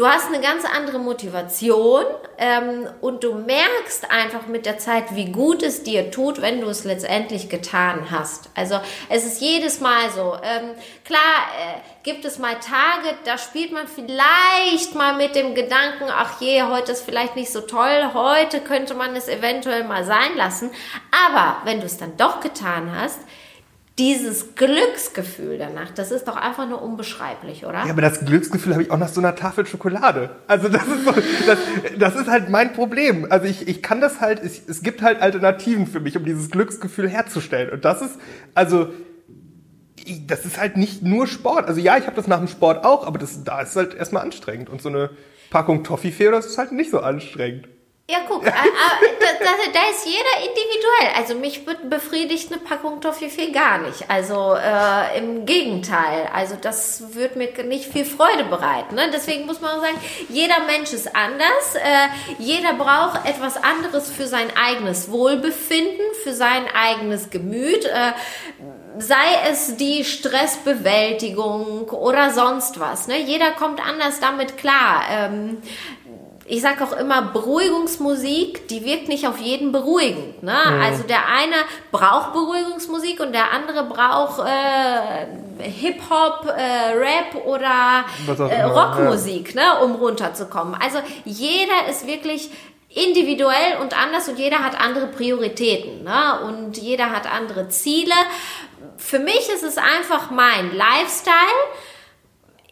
Du hast eine ganz andere Motivation ähm, und du merkst einfach mit der Zeit, wie gut es dir tut, wenn du es letztendlich getan hast. Also es ist jedes Mal so. Ähm, klar äh, gibt es mal Tage, da spielt man vielleicht mal mit dem Gedanken, ach je, heute ist vielleicht nicht so toll, heute könnte man es eventuell mal sein lassen. Aber wenn du es dann doch getan hast, dieses Glücksgefühl danach, das ist doch einfach nur unbeschreiblich, oder? Ja, aber das Glücksgefühl habe ich auch nach so einer Tafel Schokolade. Also das ist, so, das, das ist halt mein Problem. Also ich, ich kann das halt, es, es gibt halt Alternativen für mich, um dieses Glücksgefühl herzustellen. Und das ist, also ich, das ist halt nicht nur Sport. Also ja, ich habe das nach dem Sport auch, aber das, da ist halt erstmal anstrengend. Und so eine Packung Toffifee, das ist halt nicht so anstrengend. Ja, guck, äh, äh, da, da, ist jeder individuell. Also mich befriedigt eine Packung Toffifee gar nicht. Also äh, im Gegenteil. Also das wird mir nicht viel Freude bereiten. Ne? Deswegen muss man sagen, jeder Mensch ist anders. Äh, jeder braucht etwas anderes für sein eigenes Wohlbefinden, für sein eigenes Gemüt. Äh, sei es die Stressbewältigung oder sonst was. Ne? Jeder kommt anders damit klar. Ähm, ich sage auch immer, Beruhigungsmusik, die wirkt nicht auf jeden beruhigend. Ne? Mhm. Also der eine braucht Beruhigungsmusik und der andere braucht äh, Hip-Hop, äh, Rap oder äh, Rockmusik, ja. ne? um runterzukommen. Also jeder ist wirklich individuell und anders und jeder hat andere Prioritäten ne? und jeder hat andere Ziele. Für mich ist es einfach mein Lifestyle.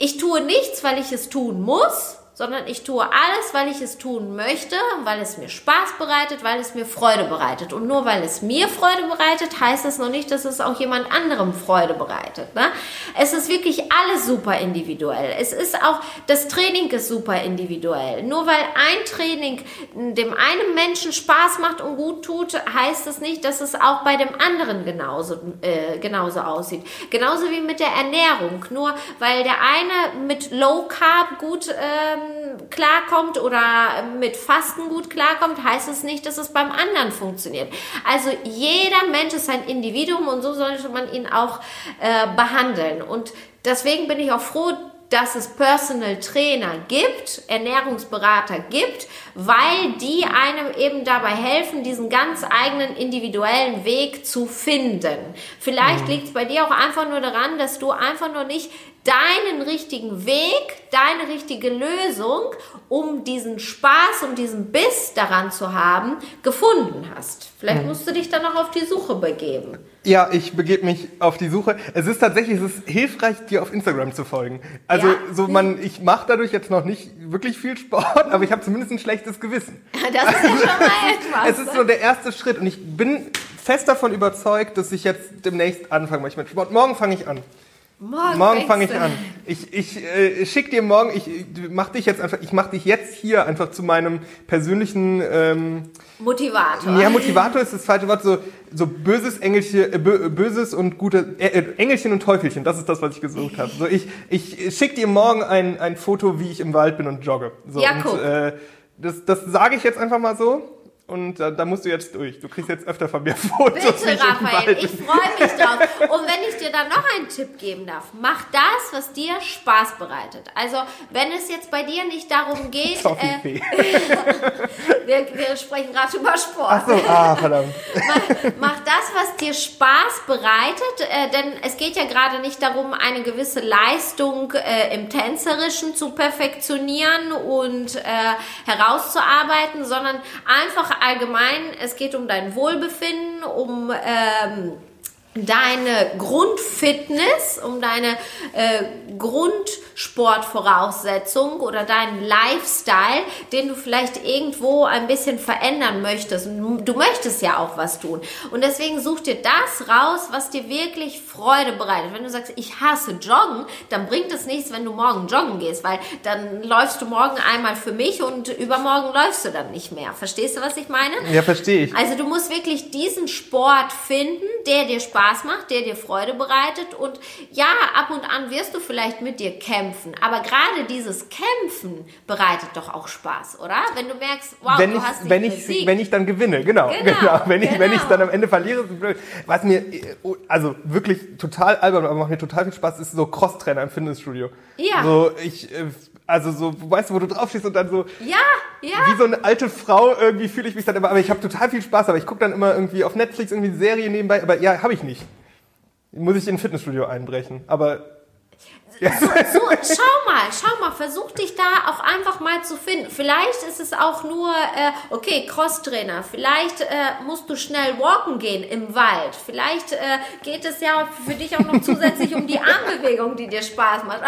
Ich tue nichts, weil ich es tun muss sondern ich tue alles, weil ich es tun möchte, weil es mir Spaß bereitet, weil es mir Freude bereitet. Und nur weil es mir Freude bereitet, heißt das noch nicht, dass es auch jemand anderem Freude bereitet. Ne? Es ist wirklich alles super individuell. Es ist auch, das Training ist super individuell. Nur weil ein Training dem einen Menschen Spaß macht und gut tut, heißt es nicht, dass es auch bei dem anderen genauso, äh, genauso aussieht. Genauso wie mit der Ernährung. Nur weil der eine mit Low Carb gut ähm, klarkommt oder mit Fasten gut klarkommt, heißt es nicht, dass es beim anderen funktioniert. Also jeder Mensch ist ein Individuum und so sollte man ihn auch äh, behandeln. Und deswegen bin ich auch froh, dass es Personal Trainer gibt, Ernährungsberater gibt, weil die einem eben dabei helfen, diesen ganz eigenen individuellen Weg zu finden. Vielleicht mhm. liegt es bei dir auch einfach nur daran, dass du einfach nur nicht deinen richtigen Weg, deine richtige Lösung, um diesen Spaß und diesen Biss daran zu haben, gefunden hast. Vielleicht musst du dich dann noch auf die Suche begeben. Ja, ich begebe mich auf die Suche. Es ist tatsächlich, es ist hilfreich, dir auf Instagram zu folgen. Also Ja? so man, ich mache dadurch jetzt noch nicht wirklich viel Sport, aber ich habe zumindest ein schlechtes Gewissen. Das ist ja schon mal etwas. Es ist so der erste Schritt und ich bin fest davon überzeugt, dass ich jetzt demnächst anfangen möchte mit Sport. Morgen fange ich an. Morgen, Morgen fange ich an. Ich, ich äh, schick dir morgen, ich äh, mach dich jetzt einfach, ich mach dich jetzt hier einfach zu meinem persönlichen ähm, Motivator. ja, Motivator ist das falsche Wort, so, so böses Engelchen, äh, bö, böses und gute, äh, äh, Engelchen und Teufelchen, das ist das, was ich gesucht habe. So, ich, ich schick dir morgen ein, ein Foto, wie ich im Wald bin und jogge. So, Ja, und, guck. äh, das, das sage ich jetzt einfach mal so. Und da, da musst du jetzt durch. Du kriegst jetzt öfter von mir Fotos. Bitte, Raphael, ich freue mich drauf. Und wenn ich dir dann noch einen Tipp geben darf, mach das, was dir Spaß bereitet. Also, wenn es jetzt bei dir nicht darum geht, äh. wir, wir sprechen gerade über Sport. Ach so, ah, verdammt. mach, das, was dir Spaß bereitet, äh, denn es geht ja gerade nicht darum, eine gewisse Leistung äh, im Tänzerischen zu perfektionieren und äh, herauszuarbeiten, sondern einfach allgemein, es geht um dein Wohlbefinden, um ähm, deine Grundfitness, um deine äh, Grundsportvoraussetzung oder deinen Lifestyle, den du vielleicht irgendwo ein bisschen verändern möchtest. Und Du möchtest ja auch was tun. Und deswegen such dir das raus, was dir wirklich Freude bereitet. Wenn du sagst, ich hasse Joggen, dann bringt es nichts, wenn du morgen joggen gehst, weil dann läufst du morgen einmal für mich und übermorgen läufst du dann nicht mehr. Verstehst du, was ich meine? Ja, verstehe ich. Also du musst wirklich diesen Sport finden, der dir Spaß macht, der dir Freude bereitet und ja, ab und an wirst du vielleicht mit dir kämpfen, aber gerade dieses Kämpfen bereitet doch auch Spaß, oder? Wenn du merkst, wow, wenn du ich, hast dich wenn ich, wenn ich dann gewinne, genau, Genau, genau. Wenn ich, wenn genau. ich dann am Ende verliere. Was mir, also wirklich total albern, aber macht mir total viel Spaß, ist so Crosstrainer im Fitnessstudio. Ja. So, ich, äh, also so, weißt du, wo du draufstehst und dann so, ja, ja. wie so eine alte Frau irgendwie fühle ich mich dann immer, aber ich habe total viel Spaß, aber ich gucke dann immer irgendwie auf Netflix irgendwie eine Serie nebenbei, aber ja, habe ich nicht. Muss ich in ein Fitnessstudio einbrechen, aber ja. So, schau mal, schau mal, versuch dich da auch einfach mal zu finden. Vielleicht ist es auch nur, äh, okay, Crosstrainer, vielleicht äh, musst du schnell walken gehen im Wald. Vielleicht äh, geht es ja für dich auch noch zusätzlich um die Armbewegung, die dir Spaß macht.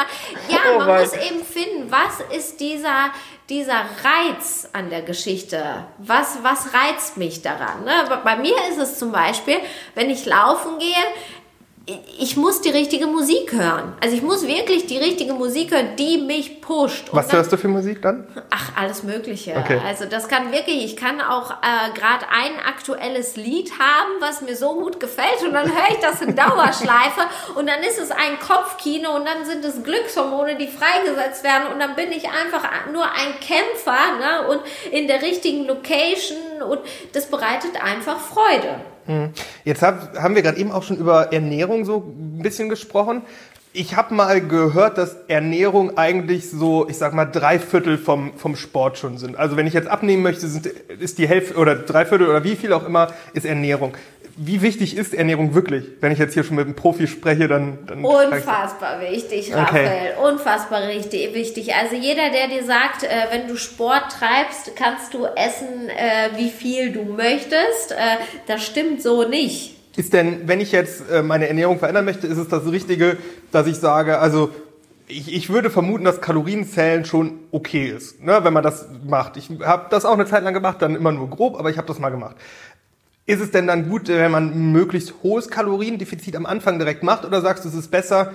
Ja, Oh man wei. muss eben finden, was ist dieser, dieser Reiz an der Geschichte? Was, was reizt mich daran? Ne? Bei mir ist es zum Beispiel, wenn ich laufen gehe, ich muss die richtige Musik hören. Also ich muss wirklich die richtige Musik hören, die mich pusht. Und Was dann- hörst du für Musik dann? Ach, alles Mögliche. Okay. Also das kann wirklich, ich kann auch äh, gerade ein aktuelles Lied haben, was mir so gut gefällt und dann höre ich das in Dauerschleife und dann ist es ein Kopfkino und dann sind es Glückshormone, die freigesetzt werden und dann bin ich einfach nur ein Kämpfer ne? und in der richtigen Location und das bereitet einfach Freude. Jetzt hab, haben wir gerade eben auch schon über Ernährung so ein bisschen gesprochen. Ich habe mal gehört, dass Ernährung eigentlich so, ich sag mal, drei Viertel vom, vom Sport schon sind. Also wenn ich jetzt abnehmen möchte, sind, ist die Hälfte oder drei Viertel oder wie viel auch immer ist Ernährung. Wie wichtig ist Ernährung wirklich? Wenn ich jetzt hier schon mit einem Profi spreche, dann... dann Unfassbar wichtig, Okay. Raphael. Unfassbar richtig, wichtig. Also jeder, der dir sagt, äh, wenn du Sport treibst, kannst du essen, äh, wie viel du möchtest, äh, das stimmt so nicht. Ist denn, wenn ich jetzt meine Ernährung verändern möchte, ist es das Richtige, dass ich sage, also ich, ich würde vermuten, dass Kalorienzählen schon okay ist, ne, wenn man das macht. Ich habe das auch eine Zeit lang gemacht, dann immer nur grob, aber ich habe das mal gemacht. Ist es denn dann gut, wenn man ein möglichst hohes Kaloriendefizit am Anfang direkt macht oder sagst du, es ist besser,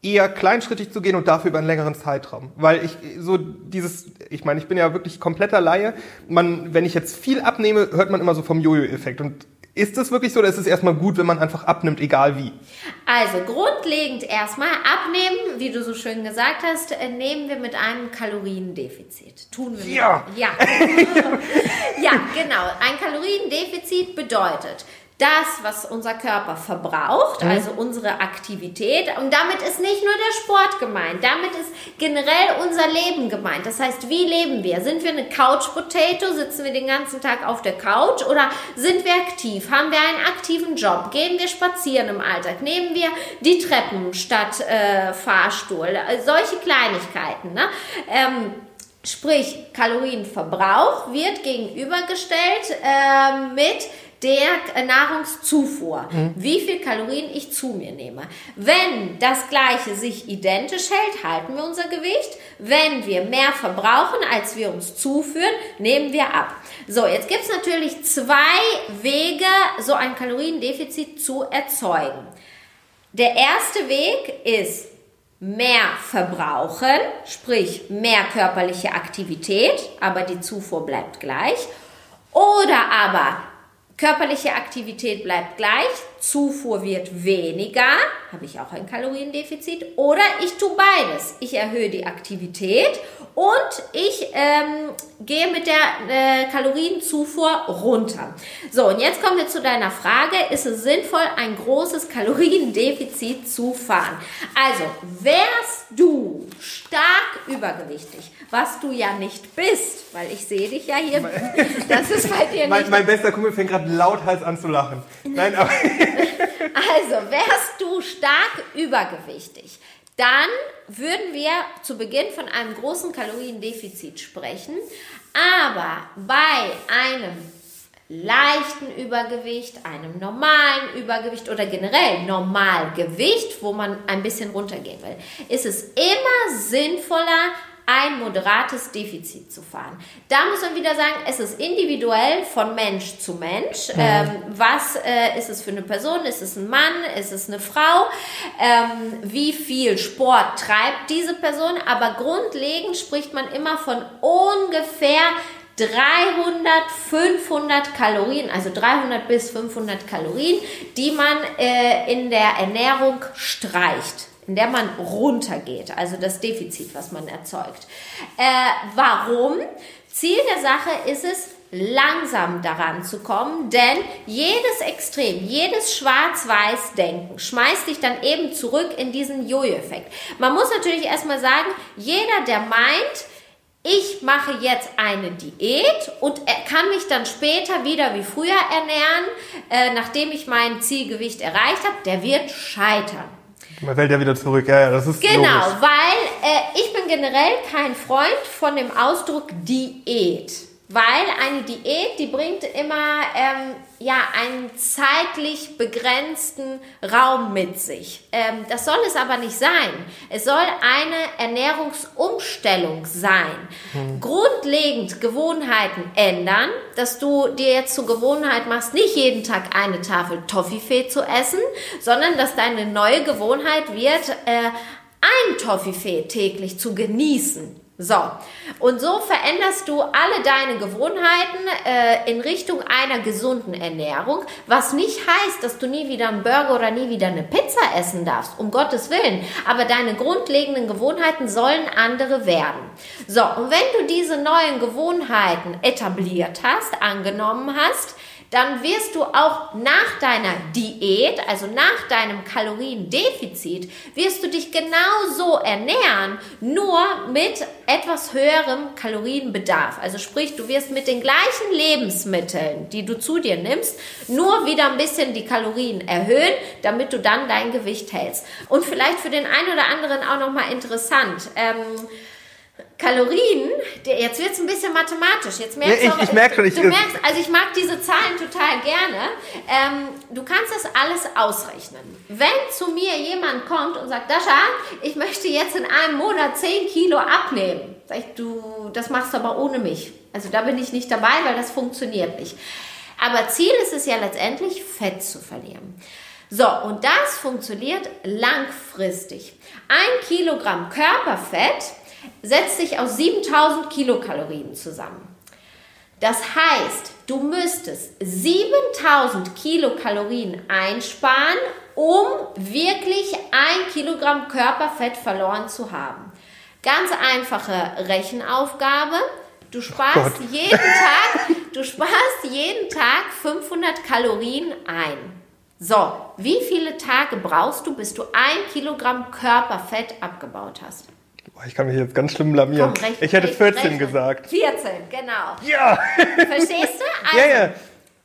eher kleinschrittig zu gehen und dafür über einen längeren Zeitraum? Weil ich so dieses, ich meine, ich bin ja wirklich kompletter Laie. Man, wenn ich jetzt viel abnehme, hört man immer so vom Jojo-Effekt. Und ist das wirklich so oder ist es erstmal gut, wenn man einfach abnimmt, egal wie? Also grundlegend erstmal abnehmen, wie du so schön gesagt hast, äh, nehmen wir mit einem Kaloriendefizit. Tun wir. mit- Ja. Ja. ja, genau. Ein Kaloriendefizit bedeutet, das, was unser Körper verbraucht, also unsere Aktivität, und damit ist nicht nur der Sport gemeint, damit ist generell unser Leben gemeint. Das heißt, wie leben wir? Sind wir eine Couch Potato? Sitzen wir den ganzen Tag auf der Couch? Oder sind wir aktiv? Haben wir einen aktiven Job? Gehen wir spazieren im Alltag? Nehmen wir die Treppen statt äh, Fahrstuhl? Äh, solche Kleinigkeiten. Ne? Ähm, Sprich, Kalorienverbrauch wird gegenübergestellt ähm, mit der Nahrungszufuhr, mhm. wie viel Kalorien ich zu mir nehme. Wenn das Gleiche sich identisch hält, halten wir unser Gewicht. Wenn wir mehr verbrauchen, als wir uns zuführen, nehmen wir ab. So, jetzt gibt es natürlich zwei Wege, so ein Kaloriendefizit zu erzeugen. Der erste Weg ist mehr verbrauchen, sprich mehr körperliche Aktivität, aber die Zufuhr bleibt gleich. Oder aber körperliche Aktivität bleibt gleich, Zufuhr wird weniger, habe ich auch ein Kaloriendefizit. Oder ich tue beides. Ich erhöhe die Aktivität und ich ähm, gehe mit der äh, Kalorienzufuhr runter. So, und jetzt kommen wir zu deiner Frage, ist es sinnvoll, ein großes Kaloriendefizit zu fahren? Also, wärst du stark übergewichtig, was du ja nicht bist, weil ich sehe dich ja hier, das ist bei dir nicht... Mein, mein bester Kumpel fängt gerade lauthals an zu lachen. Nein, aber... also, wärst du stark übergewichtig, dann würden wir zu Beginn von einem großen Kaloriendefizit sprechen. Aber bei einem leichten Übergewicht, einem normalen Übergewicht oder generell Normalgewicht, wo man ein bisschen runtergehen will, ist es immer sinnvoller, ein moderates Defizit zu fahren. Da muss man wieder sagen, es ist individuell von Mensch zu Mensch. Mhm. Ähm, was äh, ist es für eine Person? Ist es ein Mann? Ist es eine Frau? Ähm, wie viel Sport treibt diese Person? Aber grundlegend spricht man immer von ungefähr 300, 500 Kalorien, also 300 bis 500 Kalorien, die man äh, in der Ernährung streicht in der man runtergeht, also das Defizit, was man erzeugt. Äh, warum? Ziel der Sache ist es, langsam daran zu kommen, denn jedes Extrem, jedes Schwarz-Weiß-Denken schmeißt dich dann eben zurück in diesen Jojo-Effekt. Man muss natürlich erstmal sagen, jeder, der meint, ich mache jetzt eine Diät und kann mich dann später wieder wie früher ernähren, äh, nachdem ich mein Zielgewicht erreicht habe, der wird scheitern. Man fällt ja wieder zurück, ja, ja das ist Genau, logisch. weil äh, ich bin generell kein Freund von dem Ausdruck Diät. Weil eine Diät, die bringt immer ähm, ja, einen zeitlich begrenzten Raum mit sich. Ähm, das soll es aber nicht sein. Es soll eine Ernährungsumstellung sein. Hm. Grundlegend Gewohnheiten ändern, dass du dir jetzt zur Gewohnheit machst, nicht jeden Tag eine Tafel Toffifee zu essen, sondern dass deine neue Gewohnheit wird, äh, ein Toffifee täglich zu genießen. So, und so veränderst du alle deine Gewohnheiten äh, in Richtung einer gesunden Ernährung, was nicht heißt, dass du nie wieder einen Burger oder nie wieder eine Pizza essen darfst, um Gottes Willen. Aber deine grundlegenden Gewohnheiten sollen andere werden. So, und wenn du diese neuen Gewohnheiten etabliert hast, angenommen hast, dann wirst du auch nach deiner Diät, also nach deinem Kaloriendefizit, wirst du dich genauso ernähren, nur mit etwas höherem Kalorienbedarf. Also sprich, du wirst mit den gleichen Lebensmitteln, die du zu dir nimmst, nur wieder ein bisschen die Kalorien erhöhen, damit du dann dein Gewicht hältst. Und vielleicht für den einen oder anderen auch nochmal interessant. Ähm, Kalorien, jetzt wird es ein bisschen mathematisch. Jetzt merkst ja, ich, ich merke schon, ich, du merkst, also ich mag diese Zahlen total gerne. Ähm, du kannst das alles ausrechnen. Wenn zu mir jemand kommt und sagt, Dasha, ich möchte jetzt in einem Monat 10 Kilo abnehmen, sag ich, du, das machst du aber ohne mich. Also da bin ich nicht dabei, weil das funktioniert nicht. Aber Ziel ist es ja letztendlich, Fett zu verlieren. So, und das funktioniert langfristig. Ein Kilogramm Körperfett setzt sich aus 7000 Kilokalorien zusammen. Das heißt, du müsstest 7000 Kilokalorien einsparen, um wirklich ein Kilogramm Körperfett verloren zu haben. Ganz einfache Rechenaufgabe. Du sparst oh jeden Tag, du sparst jeden Tag 500 Kalorien ein. So, wie viele Tage brauchst du, bis du ein Kilogramm Körperfett abgebaut hast? Ich kann mich jetzt ganz schlimm blamieren. Komm, recht, ich hätte 14 recht, gesagt. 14, genau. Ja! Verstehst du? Also, ja, ja.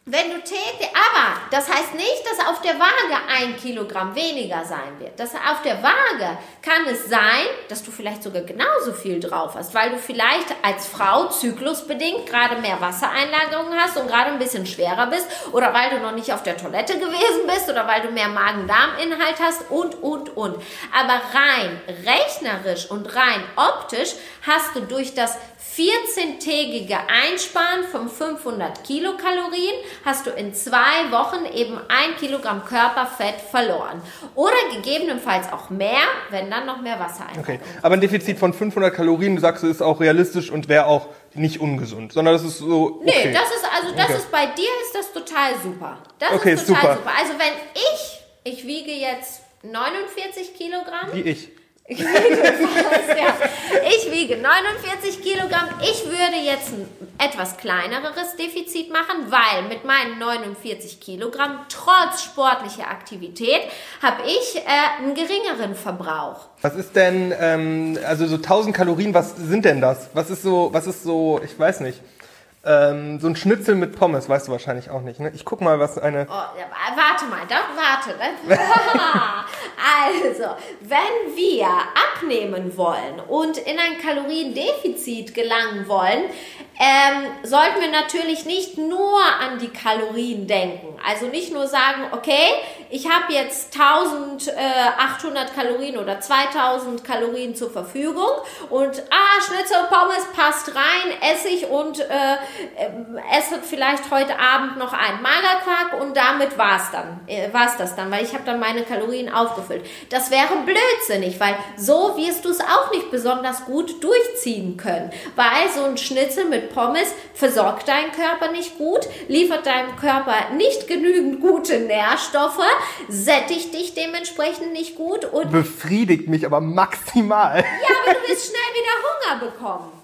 Wenn du täglich, aber das heißt nicht, dass auf der Waage ein Kilogramm weniger sein wird. Das auf der Waage kann es sein, dass du vielleicht sogar genauso viel drauf hast, weil du vielleicht als Frau zyklusbedingt gerade mehr Wassereinlagerungen hast und gerade ein bisschen schwerer bist oder weil du noch nicht auf der Toilette gewesen bist oder weil du mehr Magen-Darm-Inhalt hast und, und, und. Aber rein rechnerisch und rein optisch hast du durch das 14-tägige Einsparen von 500 Kilokalorien hast du in zwei Wochen eben ein Kilogramm Körperfett verloren. Oder gegebenenfalls auch mehr, wenn dann noch mehr Wasser einkommt. Okay, aber ein Defizit von 500 Kalorien, du sagst, ist auch realistisch und wäre auch nicht ungesund, sondern das ist so. Okay. Nee, das ist also, das okay. ist bei dir ist das total super. Das okay, ist total super. super. Also wenn ich, ich wiege jetzt 49 Kilogramm. Wie ich. Ich wiege, fast, ja. ich wiege 49 Kilogramm. Ich würde jetzt ein etwas kleineres Defizit machen, weil mit meinen 49 Kilogramm trotz sportlicher Aktivität habe ich äh, einen geringeren Verbrauch. Was ist denn, ähm, also so 1000 Kalorien, was sind denn das? Was ist so, was ist so, ich weiß nicht. Ähm, so ein Schnitzel mit Pommes, weißt du wahrscheinlich auch nicht. Ne? Ich guck mal, was eine. Oh, ja, warte mal, doch, warte. Ne? also, wenn wir abnehmen wollen und in ein Kaloriendefizit gelangen wollen, ähm, sollten wir natürlich nicht nur an die Kalorien denken. Also nicht nur sagen, okay, ich habe jetzt 1800 Kalorien oder 2000 Kalorien zur Verfügung und ah, Schnitzel Pommes passt rein, esse ich und äh, äh, esse vielleicht heute Abend noch einen Magerquark und damit war's dann, äh, war's das dann, weil ich habe dann meine Kalorien aufgefüllt. Das wäre blödsinnig, weil so wirst du es auch nicht besonders gut durchziehen können, weil so ein Schnitzel mit Pommes versorgt deinen Körper nicht gut, liefert deinem Körper nicht genügend gute Nährstoffe, sättigt dich dementsprechend nicht gut und befriedigt mich aber maximal. Ja, aber du wirst schnell wieder Hunger bekommen.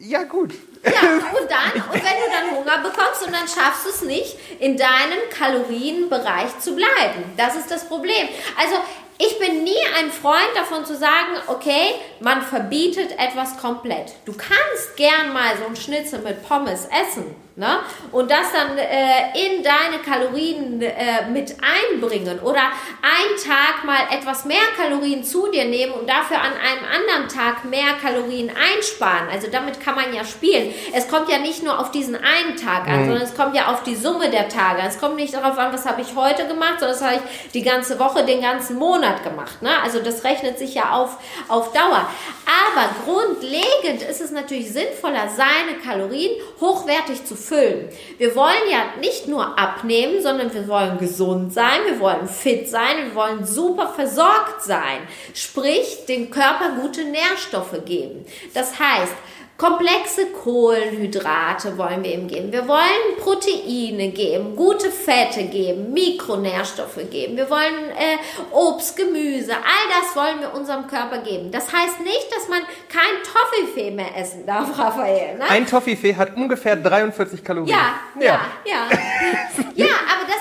Ja, gut. Ja, und dann, und wenn du dann Hunger bekommst und dann schaffst du es nicht, in deinem Kalorienbereich zu bleiben. Das ist das Problem. Also, ich bin nie ein Freund davon zu sagen, okay, man verbietet etwas komplett. Du kannst gern mal so ein Schnitzel mit Pommes essen Ne? Und das dann äh, in deine Kalorien äh, mit einbringen oder einen Tag mal etwas mehr Kalorien zu dir nehmen und dafür an einem anderen Tag mehr Kalorien einsparen. Also damit kann man ja spielen. Es kommt ja nicht nur auf diesen einen Tag an, mhm. sondern es kommt ja auf die Summe der Tage. Es kommt nicht darauf an, was habe ich heute gemacht, sondern das habe ich die ganze Woche, den ganzen Monat gemacht. Ne? Also das rechnet sich ja auf, auf Dauer. Aber grundlegend ist es natürlich sinnvoller, seine Kalorien hochwertig zu füllen. Wir wollen ja nicht nur abnehmen, sondern wir wollen gesund sein, wir wollen fit sein, wir wollen super versorgt sein. Sprich, dem Körper gute Nährstoffe geben. Das heißt, Komplexe Kohlenhydrate wollen wir ihm geben. Wir wollen Proteine geben, gute Fette geben, Mikronährstoffe geben. Wir wollen äh, Obst, Gemüse, all das wollen wir unserem Körper geben. Das heißt nicht, dass man kein Toffifee mehr essen darf, Raphael. Ne? Ein Toffifee hat ungefähr 43 Kalorien. Ja, ja, ja. Ja, ja aber das,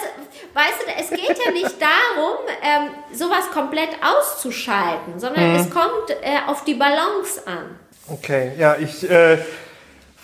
weißt du, es geht ja nicht darum, ähm, sowas komplett auszuschalten, sondern mhm. es kommt äh, auf die Balance an. Okay, ja, ich äh,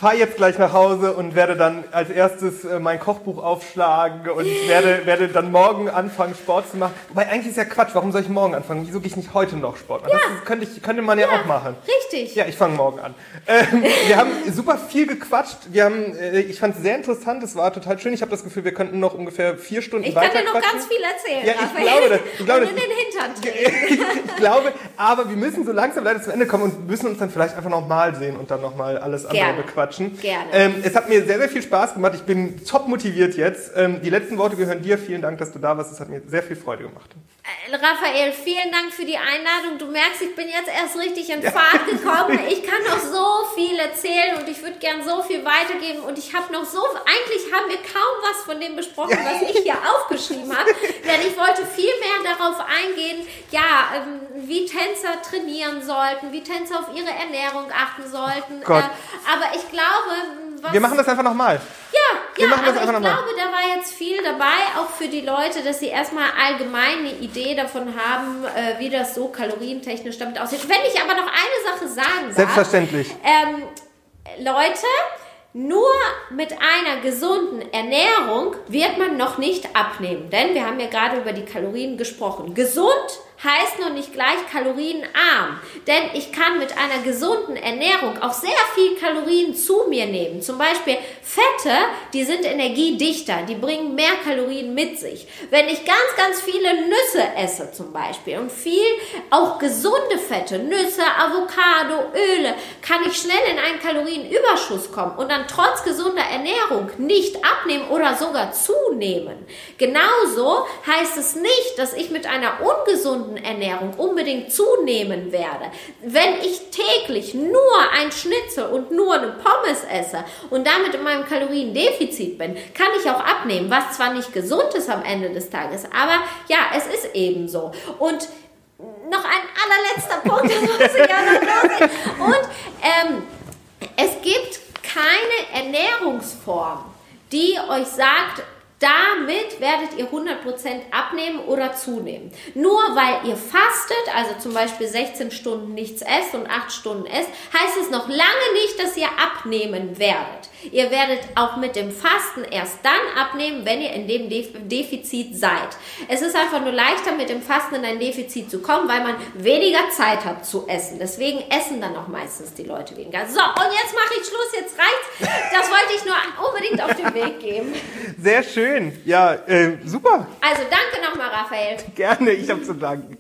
fahre jetzt gleich nach Hause und werde dann als erstes äh, mein Kochbuch aufschlagen und werde, werde dann morgen anfangen, Sport zu machen. Wobei eigentlich ist ja Quatsch, warum soll ich morgen anfangen? Wieso gehe ich nicht heute noch Sport machen? Ja. Das könnte, ich, könnte man ja, ja, auch machen. Richtig. Ja, ich fange morgen an. Ähm, wir haben super viel gequatscht. Wir haben, äh, ich fand es sehr interessant, es war total schön. Ich habe das Gefühl, wir könnten noch ungefähr vier Stunden ich weiter Ich kann dir noch quatschen. ganz viel erzählen. Ja, ich glaube das. Ich glaube, und in den Hintern ich glaube, aber wir müssen so langsam leider zum Ende kommen und müssen uns dann vielleicht einfach nochmal sehen und dann nochmal alles andere Gerne. bequatschen. Gerne. Ähm, es hat mir sehr, sehr viel Spaß gemacht. Ich bin top motiviert jetzt. Ähm, die letzten Worte gehören dir. Vielen Dank, dass du da warst. Es hat mir sehr viel Freude gemacht. Äh, Raphael, vielen Dank für die Einladung. Du merkst, ich bin jetzt erst richtig in Fahrt gekommen. Ich kann noch so viel erzählen und ich würde gern so viel weitergeben. Und ich habe noch so, eigentlich haben wir kaum was von dem besprochen, was ich hier aufgeschrieben habe. Denn ich wollte viel mehr darauf eingehen, ja, ähm, wie Tänzer trainieren sollten, wie Tänzer auf ihre Ernährung achten sollten. Oh aber ich glaube, was, wir machen das einfach nochmal. Ja, wir ja, machen das aber einfach ich glaube, da war jetzt viel dabei, auch für die Leute, dass sie erstmal allgemein eine Idee davon haben, äh, wie das so kalorientechnisch damit aussieht. Wenn ich aber noch eine Sache sagen darf. Selbstverständlich. Ähm, Leute, nur mit einer gesunden Ernährung wird man noch nicht abnehmen. Denn wir haben ja gerade über die Kalorien gesprochen. Gesund heißt noch nicht gleich kalorienarm. Denn ich kann mit einer gesunden Ernährung auch sehr viel Kalorien zu mir nehmen. Zum Beispiel Fette, die sind energiedichter, die bringen mehr Kalorien mit sich. Wenn ich ganz, ganz viele Nüsse esse zum Beispiel und viel auch gesunde Fette, Nüsse, Avocado, Öle, kann ich schnell in einen Kalorienüberschuss kommen und dann trotz gesunder Ernährung nicht abnehmen oder sogar zunehmen. Genauso heißt es nicht, dass ich mit einer ungesunden gesunden Ernährung unbedingt zunehmen werde, wenn ich täglich nur ein Schnitzel und nur eine Pommes esse und damit in meinem Kaloriendefizit bin, kann ich auch abnehmen, was zwar nicht gesund ist am Ende des Tages, aber ja, es ist eben so. Und noch ein allerletzter Punkt, das muss ich ja noch Und ähm, es gibt keine Ernährungsform, die euch sagt, damit werdet ihr 100% abnehmen oder zunehmen. Nur weil ihr fastet, also zum Beispiel 16 Stunden nichts esst und 8 Stunden esst, heißt es noch lange nicht, dass ihr abnehmen werdet. Ihr werdet auch mit dem Fasten erst dann abnehmen, wenn ihr in dem Defizit seid. Es ist einfach nur leichter, mit dem Fasten in ein Defizit zu kommen, weil man weniger Zeit hat zu essen. Deswegen essen dann auch meistens die Leute weniger. So, und jetzt mache ich Schluss, jetzt reicht's. Das wollte ich nur unbedingt auf den Weg geben. Sehr schön. Ja, äh, super. Also danke nochmal, Raphael. Gerne, ich habe zu danken.